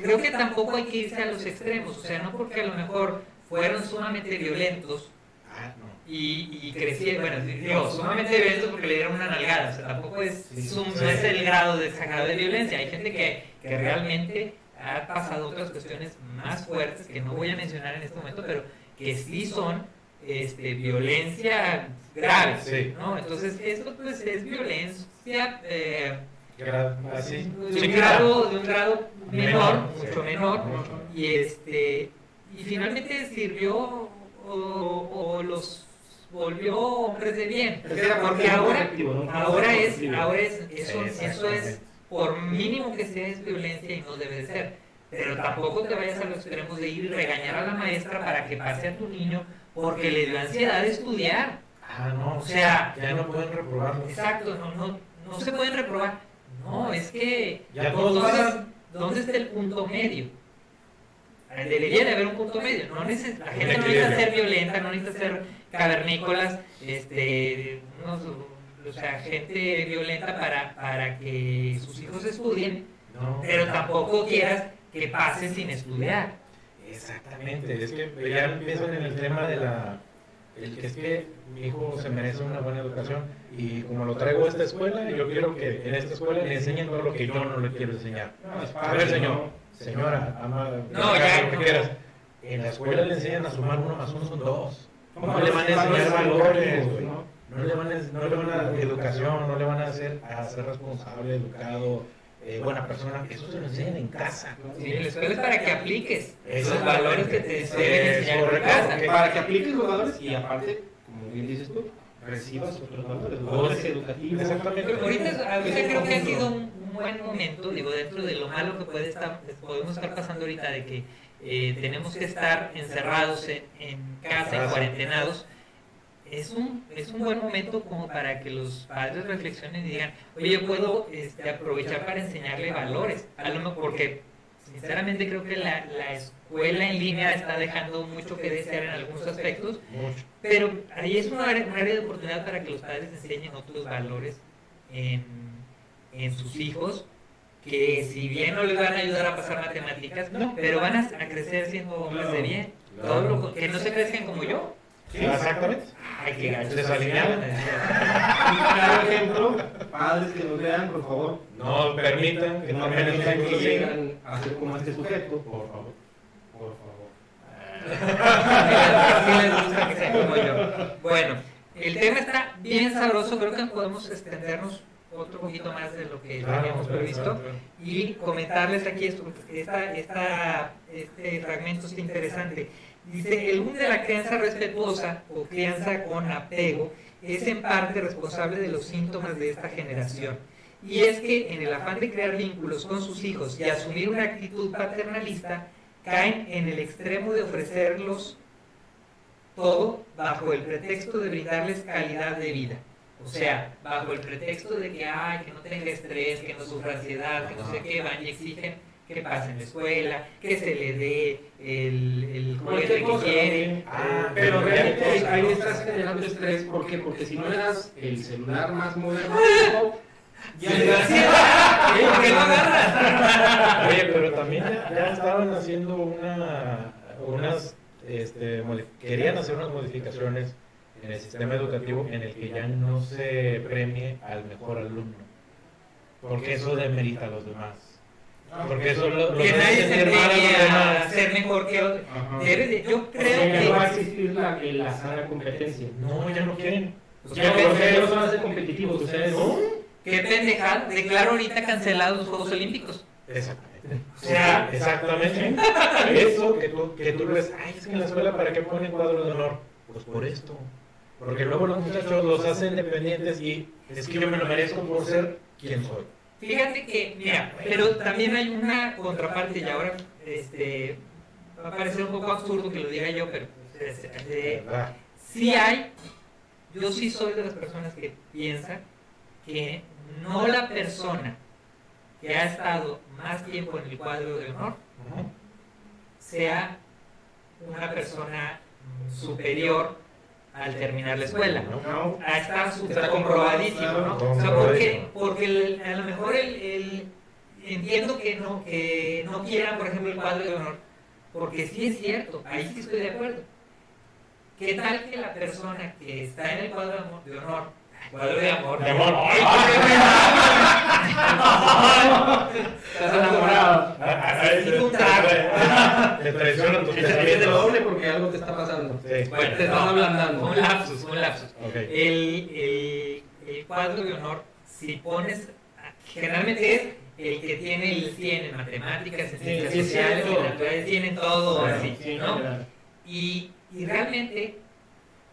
creo que tampoco hay que irse a los extremos, o sea, no porque a lo mejor fueron sumamente violentos. Y, y crecieron, bueno, digo, sumamente violentos porque le dieron una nalgada, o sea, tampoco es, sum- no es el grado de exagerado de violencia, hay gente que, que realmente ha pasado otras cuestiones más fuertes que no voy a mencionar en este momento, pero que sí son este, violencia grave, Sí. ¿no? Entonces, esto pues es violencia eh, Gra- Así. de, un grado, de un grado menor, Menor, mucho sí. menor, y este y finalmente sirvió o, o los volvió hombres de bien, porque ahora ahora es ahora es eso, eso es por mínimo que sea es violencia y no debe de ser. Pero tampoco te vayas a los extremos de ir y regañar a la maestra para que pase a tu niño porque le dio ansiedad de estudiar. Ah, no. O sea, ya no pueden reprobarlo. Exacto, no, no, no se pueden reprobar. No, es que Ya todos entonces. ¿dónde está el punto medio? Debería de haber un punto medio. No neces- la gente no necesita ser violenta, no necesita ser cavernícolas, este, o sea, gente violenta para, para que sus hijos estudien, No. pero tampoco quieras que pasen sin estudiar. Exactamente, es que ya empiezan en el tema de la... El que es que mi hijo se merece una buena educación y como lo traigo a esta escuela, yo quiero que en esta escuela le enseñen todo lo que yo no le quiero enseñar. No, A ver, señor, señora, ama, No, ya, lo que no. quieras. En la escuela le enseñan a sumar uno más uno son dos. Como No le van a enseñar valores güey. ¿no? No le van a, no le van a dar educación, no le van a hacer a ser responsable, educado, eh, buena persona. Eso se lo enseñan en casa. Sí, la escuela es para que apliques los Exactamente. valores que te deben enseñar en casa. Para que apliques los valores y aparte, como bien dices tú, recibas otros valores, valores educativos. Exactamente. Pero ahorita, ahorita creo que ha sido un, un buen momento, digo, dentro de lo malo que puede estar, podemos estar pasando ahorita de que eh, tenemos que estar encerrados en, en casa, en cuarentenados. Es un, es un buen momento como para que los padres reflexionen y digan, oye, yo puedo este, aprovechar para enseñarle valores, a lo mejor porque sinceramente creo que la, la escuela en línea está dejando mucho que desear en algunos aspectos, Mucho. pero ahí es una área, un área de oportunidad para que los padres enseñen otros valores en, en sus hijos, que si bien no les van a ayudar a pasar matemáticas, pero van a, a crecer siendo hombres de bien. Todo lo que no se crezcan como yo. Exactamente. Ay, qué gacho. Desalineado. Un claro ejemplo, padres que nos vean, por favor, No permitan que no no permitan que que llegan a ser como este sujeto, Por favor. por favor. Sí les gusta que sean como yo. Bueno, el tema está bien sabroso, creo que podemos extendernos otro poquito más de lo que teníamos previsto y comentarles aquí esto, esta, esta, este fragmento está interesante. Dice, el boom de la crianza respetuosa o crianza con apego es en parte responsable de los síntomas de esta generación. Y es que en el afán de crear vínculos con sus hijos y asumir una actitud paternalista, caen en el extremo de ofrecerlos todo bajo el pretexto de brindarles calidad de vida. O sea, bajo el pretexto de que, ay, que no tenga estrés, que no sufra ansiedad, que no sé qué, van y exigen que pase en la escuela, que se le dé el, el juguete que quiere. Ah, pero realmente ahí, ahí estás generando estrés. ¿Por qué? Porque si no le das el celular más moderno, ya le das ¿Por qué no agarras? Oye, pero también ya, ya estaban haciendo una, unas, este, querían hacer unas modificaciones en el sistema educativo en el que ya no se premie al mejor alumno, porque eso demerita a los demás. Porque eso lo, lo que nadie se a a demás. ser mejor que otro. Ajá. Debe de- yo O sea, ya no va a creo que existir la, la sana competencia. No, ya no quieren. Pues Ya, pendejo. ellos van a ser competitivos, ustedes no. qué pendejada. Declaro ahorita cancelados los Juegos Olímpicos. Exactamente. O sea, exactamente. Eso que tú, que tú ves, ay, es que en la escuela, ¿para qué ponen cuadros de honor? Pues por esto. Porque luego los muchachos los hacen dependientes y es que yo me lo merezco por ser quien soy. Fíjate que, mira, pero también hay una contraparte y ahora este, va a parecer un poco absurdo que lo diga yo, pero pues, este, sí hay, yo sí soy de las personas que piensan que no la persona que ha estado más tiempo en el cuadro de honor sea una persona superior al terminar la escuela. No. Está Está comprobadísimo, ¿no? O sea, porque, porque el- a lo mejor el, el- entiendo que no, que no quieran, por ejemplo, el cuadro de honor, porque sí es cierto, ahí sí estoy de acuerdo. ¿Qué tal que la persona que está en el cuadro de honor, cuadro de amor, De amor. Ay, Estás enamorado. Ah, ah, ah, Necesito un trago. Te traicionan tus Te ríes de pensamientos. doble porque algo te está pasando. Sí. Bueno, Te estás ablandando. Un lapsus, un lapsus. El, cuadro de honor, si pones, generalmente es el que tiene el 100 en matemáticas, en ciencias sí, sociales, cierto. en naturales, tienen todo así, Sí, ¿no? general. Y, y realmente,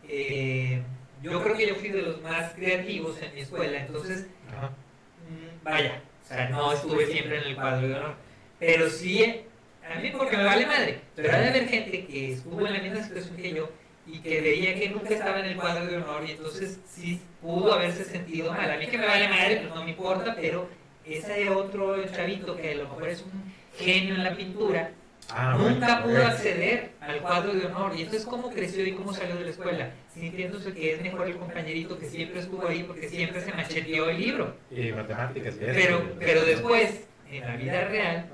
eh, yo creo que yo fui de los más creativos en mi escuela, entonces, Ajá. mm, vaya, o sea, no estuve siempre en el cuadro de honor, pero sí, a mí porque me vale madre, pero ha de haber gente que estuvo en la misma situación que yo y que veía que nunca estaba en el cuadro de honor y entonces sí pudo haberse sentido mal. A mí que me vale madre, pues no me importa, pero ese otro chavito que a lo mejor es un genio en la pintura, Ah, nunca bueno, pudo acceder al cuadro de honor. Y entonces, ¿cómo creció y cómo salió de la escuela? Sintiéndose que es mejor el compañerito que siempre estuvo ahí porque siempre se macheteó el libro. Y matemáticas. y eso. Pero, pero después, en la vida real,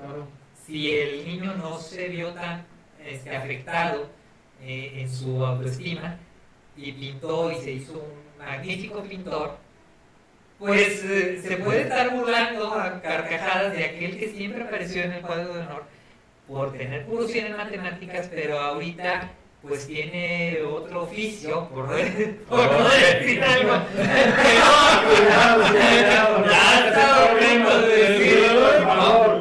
si el niño no se vio tan este, afectado eh, en su autoestima y pintó y se hizo un magnífico pintor, pues eh, se puede estar burlando a carcajadas de aquel que siempre apareció en el cuadro de honor por tener 100 en matemáticas, pero ahorita pues tiene otro oficio, por no, por no decir algo. Cuidado,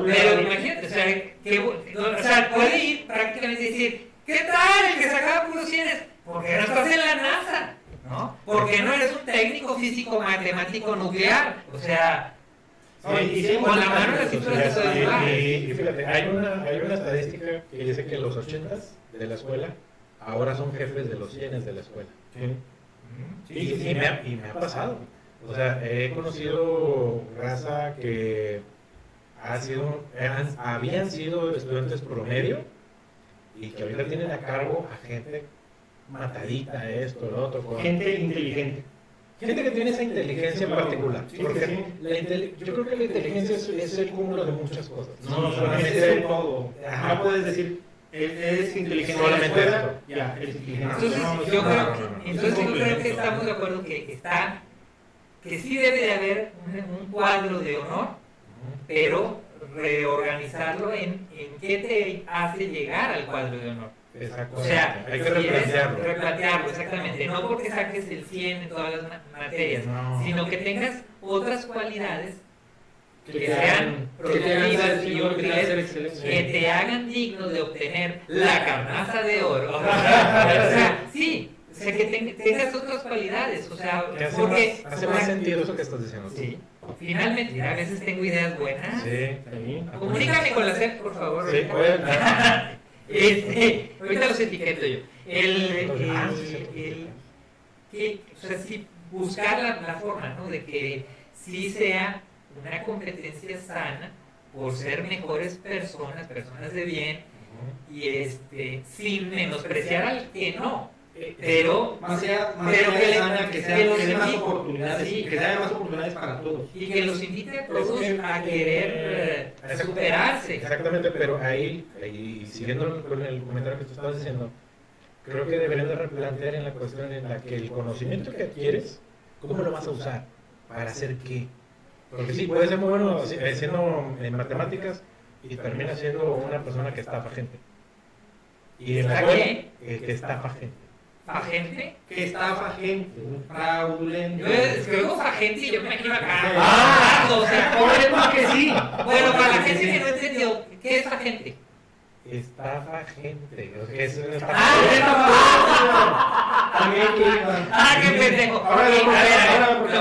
Pero imagínate, o sea, que, o sea, puede ir prácticamente y decir, ¿qué tal el que sacaba puros cienes? ¿Por qué no estás en la NASA? ¿No? ¿Por qué no eres un técnico físico matemático nuclear? O sea, sí, con la mano la cintura fíjate, hay una, hay una estadística que dice que los 80s de la escuela ahora son jefes de los 100 de la escuela. Sí, Y, sí, sí. y me ha, y me ha pasado. O sea, he conocido raza que ha sido, han- habían sido estudiantes promedio y que ahorita tienen a cargo a gente matadita, esto, lo otro. Gente inteligente. Gente que tiene esa inteligencia particular. Sí, Porque sí. la inteli- yo creo que la inteligencia es, es el cúmulo de muchas cosas. No, solamente solamente es todo. Ajá. No puedes decir, él es inteligente Solamente esto. ya, inteligente. Entonces, No, yo no, creo que, entonces yo creo estamos de acuerdo que está, que sí debe de haber un, un cuadro de honor, pero reorganizarlo en, en qué te hace llegar al cuadro de honor. Exacto. O sea, hay que replantearlo. replantearlo, exactamente. No porque saques el 100 en todas las ma- materias, No. sino que tengas otras cualidades que, sean productivas y útiles, que te hagan digno de obtener la carnaza de oro. o sea, sí, o sea, que ten- tengas otras cualidades, o sea, hace, porque más, hace más sentido eso que estás diciendo. tú. Finalmente, a veces tengo ideas buenas. Sí. Sí. Comunícame con la SEP, por favor. Sí, bueno, Este, ahorita los etiqueto yo. El, ah, el, el- que, o sea, sí, buscar la, la forma, ¿no? De que sí sea una competencia sana por ser mejores personas, personas de bien, y este, sin menospreciar al que no. Pero, Más allá, más Pero allá que le- sana, que, sea, que más oportunidades, Sí. que haya más oportunidades para todos. y que los invite a todos a querer eh, superarse. Exactamente, pero ahí, ahí, siguiendo con el comentario que tú estabas diciendo, creo que deberían de replantear en la cuestión en la que el conocimiento que adquieres, ¿cómo lo vas a usar? ¿Para hacer qué? Porque sí, puedes ser muy bueno eh, siendo en matemáticas y termina siendo una persona que estafa gente. Y en la ¿Está escuela, eh, que estafa gente. ¿A gente? Que estafa gente, un fraudulento. Yo escribo a gente y yo me imagino acá. Ah, o sea, por que sí. Bueno, para la gente que no entendió, ¿qué es agente? Estafa gente. o sea, es una estafa. Ah, También. ¡Ah, qué pendejo! Ahora a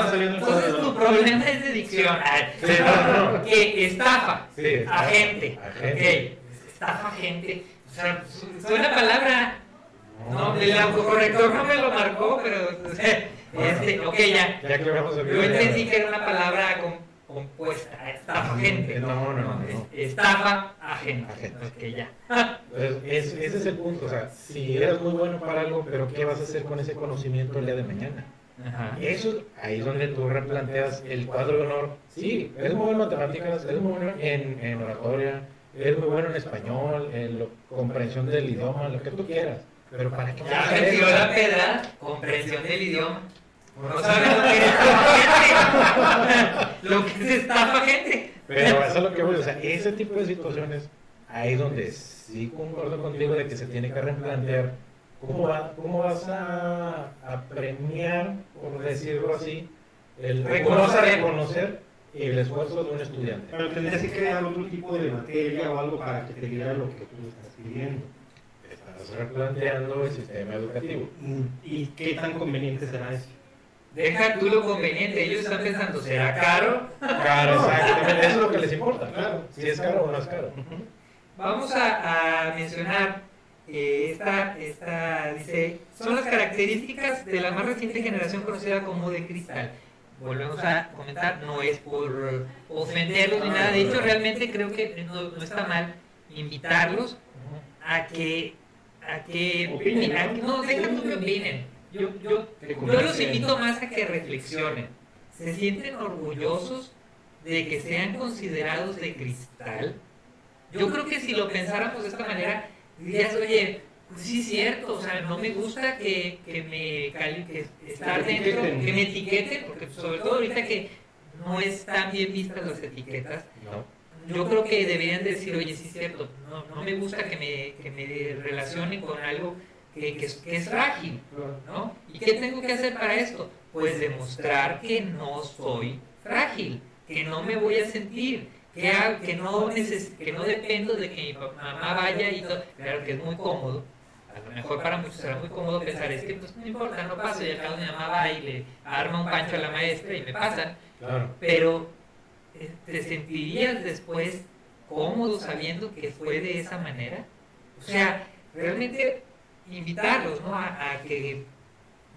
a Entonces tu problema es de dicción. Que estafa. Agente. Ok. Estafa agente. O sea, es una palabra. No, el autocorrector no me lo marcó, pero. Este, ok, ya. Ya a Yo entendí que era una palabra com- compuesta. Estafa agente. No, no, no, es-. Estafa agente. Agente. Ok, ya. Es- ese es el punto. O sea, si eres muy bueno para algo, pero ¿qué vas a hacer con ese conocimiento el día de mañana? Ajá. Eso, ahí es donde tú replanteas el cuadro de honor. Sí, eres muy bueno en matemáticas, eres muy bueno en, en oratoria, eres muy bueno en español, en comprensión del idioma, lo que tú quieras. Pero ¿para a Ya hacer me eso? tiró la pedra, comprensión del idioma. No sabes lo que es estafa gente. Lo que es estafa gente. Pero eso es lo que voy, o sea, ese tipo de situaciones, ahí es donde sí concuerdo contigo de que se tiene que replantear cómo, va, cómo vas a, a premiar, por decirlo así, el Reconocer. reconocer el esfuerzo de un estudiante. Pero tendrías que crear otro tipo de materia o algo para que te diera lo que tú estás pidiendo. Estás replanteando el sistema educativo. ¿Y qué tan conveniente será eso? Deja tú lo conveniente. Ellos están pensando, ¿será caro? Claro, exactamente, eso es lo que les importa, claro, si es caro o no es caro. Vamos a, a mencionar eh, esta, esta, dice, son las características de la más reciente generación conocida como de cristal. Volvemos a comentar, no es por ofenderlos ni nada, de hecho realmente creo que no, no está mal invitarlos a que, a que, Opinen, a que- ¿no? no, deja tú que opinen. Yo, yo, yo los invito más a que reflexionen. ¿Se sienten orgullosos de que sean considerados de cristal? Yo creo que si lo pensáramos de esta manera, dirías, oye, pues sí es cierto, o sea, no me gusta que, que me cali- que estar Que me dentro, que me etiqueten, porque sobre todo ahorita que no están bien vistas las etiquetas, No. Yo creo que deberían decir, oye, sí es cierto, no, no me gusta que me, que me relacionen con algo que, que es, que es frágil, ¿no? ¿Y qué tengo que hacer para esto? Pues demostrar que no soy frágil, que no me voy a sentir, que, que, no, neces que no dependo de que mi mamá vaya y todo. Claro que es muy cómodo, a lo mejor para muchos será muy cómodo pensar, es que pues no importa, no paso, y acá mi mamá va y le arma un pancho a la maestra y me pasan, Claro. pero ¿te sentirías después cómodo sabiendo que fue de esa manera? O sea, realmente invitarlos ¿no? a, a que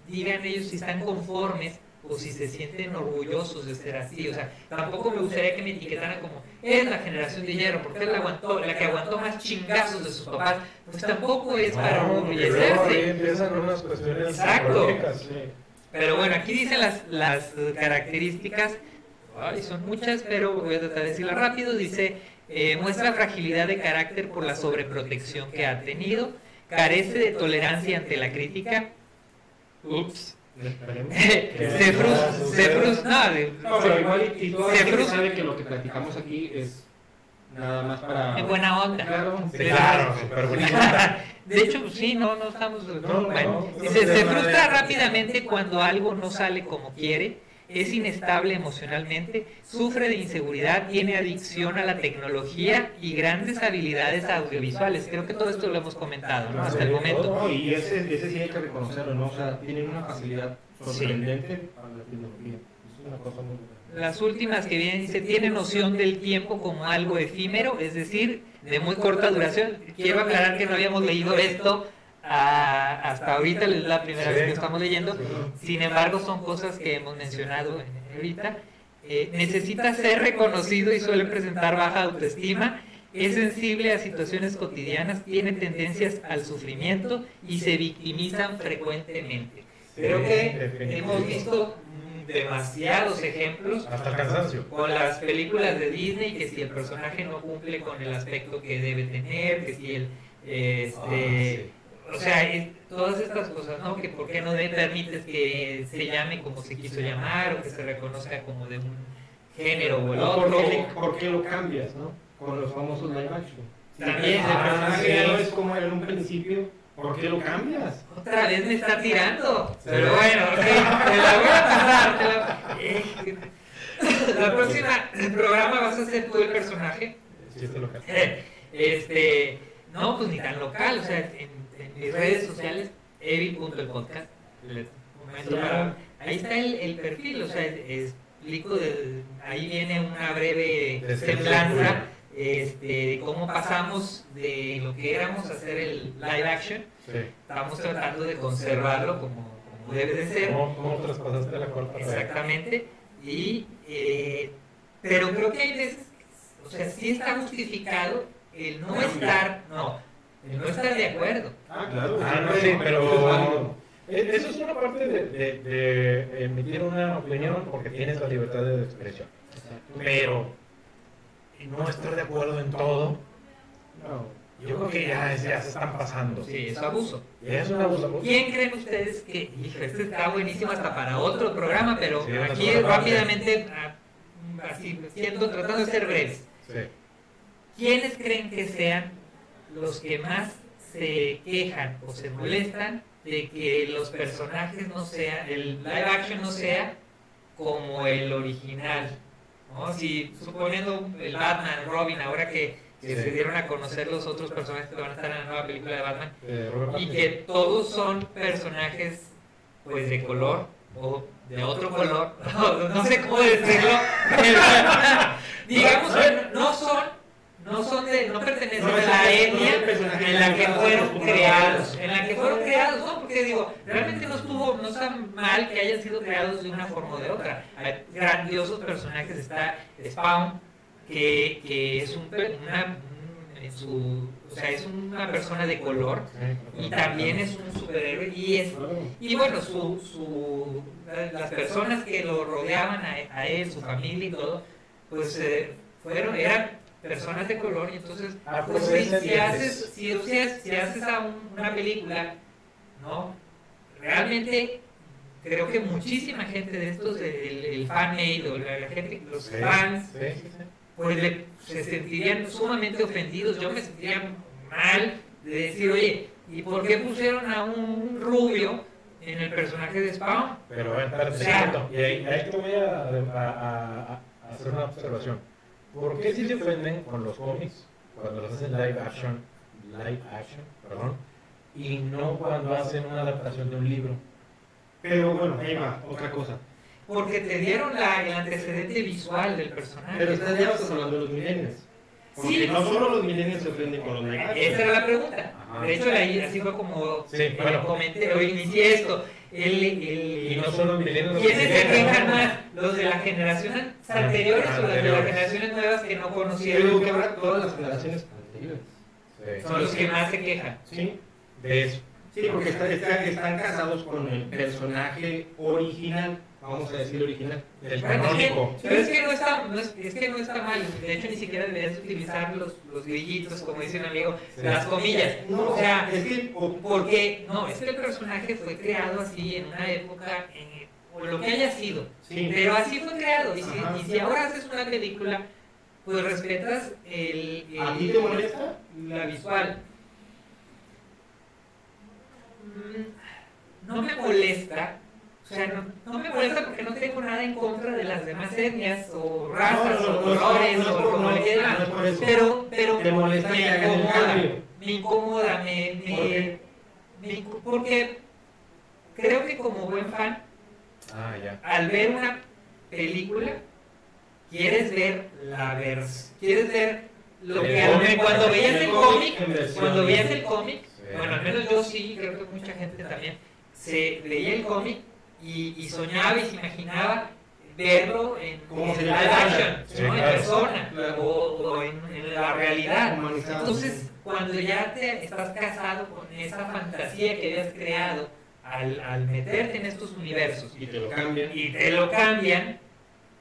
digan ellos si están conformes o si se sienten orgullosos de ser así. O sea, tampoco me gustaría que me etiquetaran como es la generación de hierro, porque es la, aguantó, la que aguantó más chingazos de sus papás. Pues tampoco es para No, orgullecerse. empiezan unas cuestiones Exacto. psicológicas. Pero bueno, aquí dicen las, las eh, características, ay, son muchas, pero voy a tratar de decirlas rápido. Dice, eh, muestra fragilidad de carácter por la sobreprotección que ha tenido, carece de tolerancia ante la crítica, ups, se frustra, se frustra, no, pero igual y, toda Se frustra. sabe que lo que platicamos aquí es nada más para... en buena onda. Claro. Sí, claro, súper bonito. De hecho, pues, sí, no, no estamos. no, No, bueno. no, Dice, se frustra rápidamente cuando algo no sale como quiere, es inestable emocionalmente, sufre de inseguridad, tiene adicción a la tecnología y grandes habilidades audiovisuales. Creo que todo esto lo hemos comentado, ¿no? Hasta el momento. No, y ese, ese sí hay que reconocerlo, ¿no? O sea, tienen una facilidad sorprendente para la tecnología. Es una cosa muy las últimas que vienen, dice, tiene noción del tiempo como algo efímero, es decir, de muy corta duración. Quiero aclarar que no habíamos leído esto ah, hasta ahorita, es la primera vez que estamos leyendo. Sin embargo, son cosas que hemos mencionado ahorita. Eh, necesita ser reconocido y suele presentar baja autoestima. Es sensible a situaciones cotidianas, tiene tendencias al sufrimiento y se victimizan frecuentemente. Creo que hemos visto demasiados ejemplos Hasta el cansancio. con las películas de Disney que si el personaje no cumple con el aspecto que debe tener, que si el este o sea, es- todas estas cosas, ¿no? Que por qué no le permites que se llame como se quiso llamar o que se reconozca como de un género o el ¿O otro. ¿Por qué, lo cambias, no? Con los famosos live action. También, el personaje sí. ya no es como era en un principio, ¿por qué lo cambias? Otra vez me está tirando. Pero bueno, ok, te la voy a pasar. te la- Eh, La próxima programa vas a ser tú el personaje. Chiste local. Este, no, pues ni tan local, o sea, en mis redes sociales, evi.elpodcast, ahí está el, el perfil, o sea, explico, de- ahí viene una breve semblanza este, de cómo pasamos de lo que éramos a hacer el live action, Sí. estamos tratando de conservarlo como, como debe de ser. ¿Cómo, cómo traspasaste la cuarta? Exactamente. Y, eh, pero creo que hay veces, o sea, sí está justificado el no estar, no, el no estar de acuerdo. Ah, claro. Ah, no, sí, pero eh, eso es una parte de, de- de emitir una opinión porque tienes la libertad de expresión. Pero no estar de acuerdo en todo, No. yo creo que ya, ya se están pasando. Sí, es abuso. Es un abuso. ¿Quién creen ustedes que, hijo, este está buenísimo hasta para otro programa, pero Sí, aquí rápidamente, ah, así, siendo, tratando de ser breves, Sí. ¿quiénes creen que sean los que más se quejan o se molestan de que los personajes no sean, el live action no sea como el original? ¿no? Si suponiendo el Batman, Robin, ahora que, se dieron a conocer los otros personajes que van a estar en la nueva película de Batman, Eh, y que todos son personajes pues de color o de otro color, no, no sé cómo decirlo, pero, digamos que no son, no son de, no pertenecen No, a la etnia en la que fueron creados, en la que fueron creados, no, porque digo, realmente no estuvo, no está mal que hayan sido creados de una forma o de otra, hay grandiosos personajes, está Spawn, que, que es un, una, un- en su, o sea, es una persona de color, y también es un superhéroe y es y bueno su, su la- las personas que lo rodeaban a, a él su familia y todo pues eh, fueron eran personas de color y entonces Ah, pues, pues, si, haces si, si haces- si haces a un- una película no realmente creo que muchísima gente de estos el, el fan made o la, la gente los Sí, fans sí, sí, sí. pues le- se sentirían sumamente ofendidos. Yo me sentiría mal de decir, oye, ¿y por qué pusieron a un rubio en el personaje de Spawn? Pero a ver, espérate, O sea- y ahí, ahí te voy a, a- a- a hacer una observación. ¿Por qué si se ofenden con los cómics cuando los hacen live action, live action, perdón, y no cuando hacen una adaptación de un libro? Pero bueno, ahí va, otra cosa. Porque te dieron la, el antecedente visual del personaje. Pero estás ya estás hablando de los millennials. Porque Sí. no solo los millennials se ofenden con los live action. Esa era la pregunta. Ajá. De hecho, ahí así fue como Sí, eh, bueno. comenté, o inicié esto. El, el- Y no son los millennials los ¿Quiénes se quejan, más? ¿Los de las generaciones Ah, anteriores o las de las generaciones nuevas que no Yo conocieron? digo que ahora todas las generaciones anteriores. Sí. Son los que más se quejan. ¿Sí? De eso. Sí, porque está- está- están casados con el personaje original, vamos a decir original. El canónico. pero es que no está, no es, es que no está mal. De hecho, ni siquiera deberías utilizar los, los grillitos, como dice un amigo, Sí. las comillas. No, o sea, es que o- porque no, es que el personaje fue creado así en una época, en, o lo que haya sido. sí, Pero así fue creado. Y si, Ajá. y si ahora haces una película, pues respetas el, el- ¿A ti te molesta? la visual. Mm, No me molesta. O sea, no, no me molesta porque no tengo nada en contra de las demás etnias o razas No, no, o colores o como le quieran. Pero, pero ¿Te molesta me incomoda. Me incomoda, me, me- porque creo que como buen fan Ah, ya. al ver una película, quieres ver la vers quieres ver lo El que cómic, cuando veías el cómic cuando veías el cómic, Sí. bueno, al menos yo sí, creo que mucha gente también, se leía el cómic y, y soñaba y se imaginaba verlo en, Como en live action, Sí, ¿no? en persona Claro. o, o en, en la realidad. Entonces, cuando ya te estás casado con esa fantasía que habías creado al, al meterte en estos universos Y te lo cambian. y te lo cambian,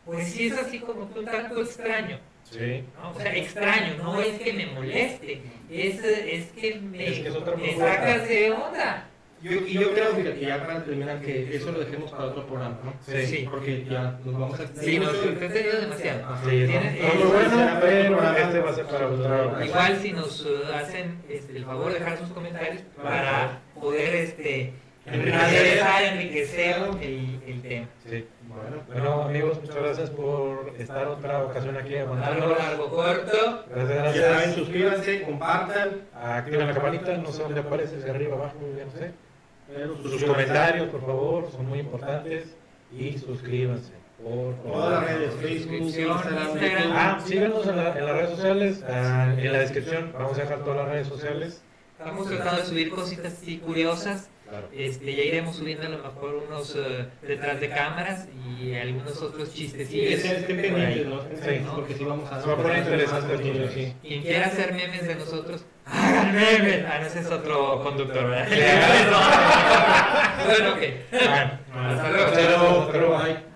pues sí es así como un tanto extraño. Sí. ¿no? O sea, extraño, no es que me moleste, es, es que me, Es que sacas de onda. Yo, y yo creo, fíjate, ya para terminar, que eso lo dejemos para otro programa, ¿no? Sí. Sí. Porque ya nos vamos a... Sí, nos tenido demasiado. Sí, no, muy bueno, pero este va a ser para otra. Igual si nos eh, hacen este, el favor de dejar sus comentarios para poder este, aderezar, enriquecer el, el tema. Sí. Bueno, Bueno, amigos, muchas gracias por estar otra ocasión aquí Largo, aguantándonos. largo, corto. Gracias, ya saben, gracias. suscríbanse, compartan. Activen la campanita, no sé dónde aparece, si arriba, abajo, ya no sé. Sus comentarios, por favor, son muy importantes. Y suscríbanse, por favor. Todas las redes, Facebook, Instagram. Ah, síganos en, la- en las redes sociales, ah, en la descripción vamos a dejar todas las redes sociales. Estamos tratando de subir cositas así curiosas. Claro. Este, ya iremos subiendo a lo mejor unos eh, detrás de cámaras y algunos otros Sí, chistecillos. estén, estén pendientes, Sí. Porque sí vamos a... Se va a poner interesante el niño, sí. Quien quiera hacer memes de nosotros, hagan memes. Ah, no, ese es otro conductor, ¿verdad? Bueno, ok. Bueno, Hasta luego. hasta luego, hasta luego. Bye.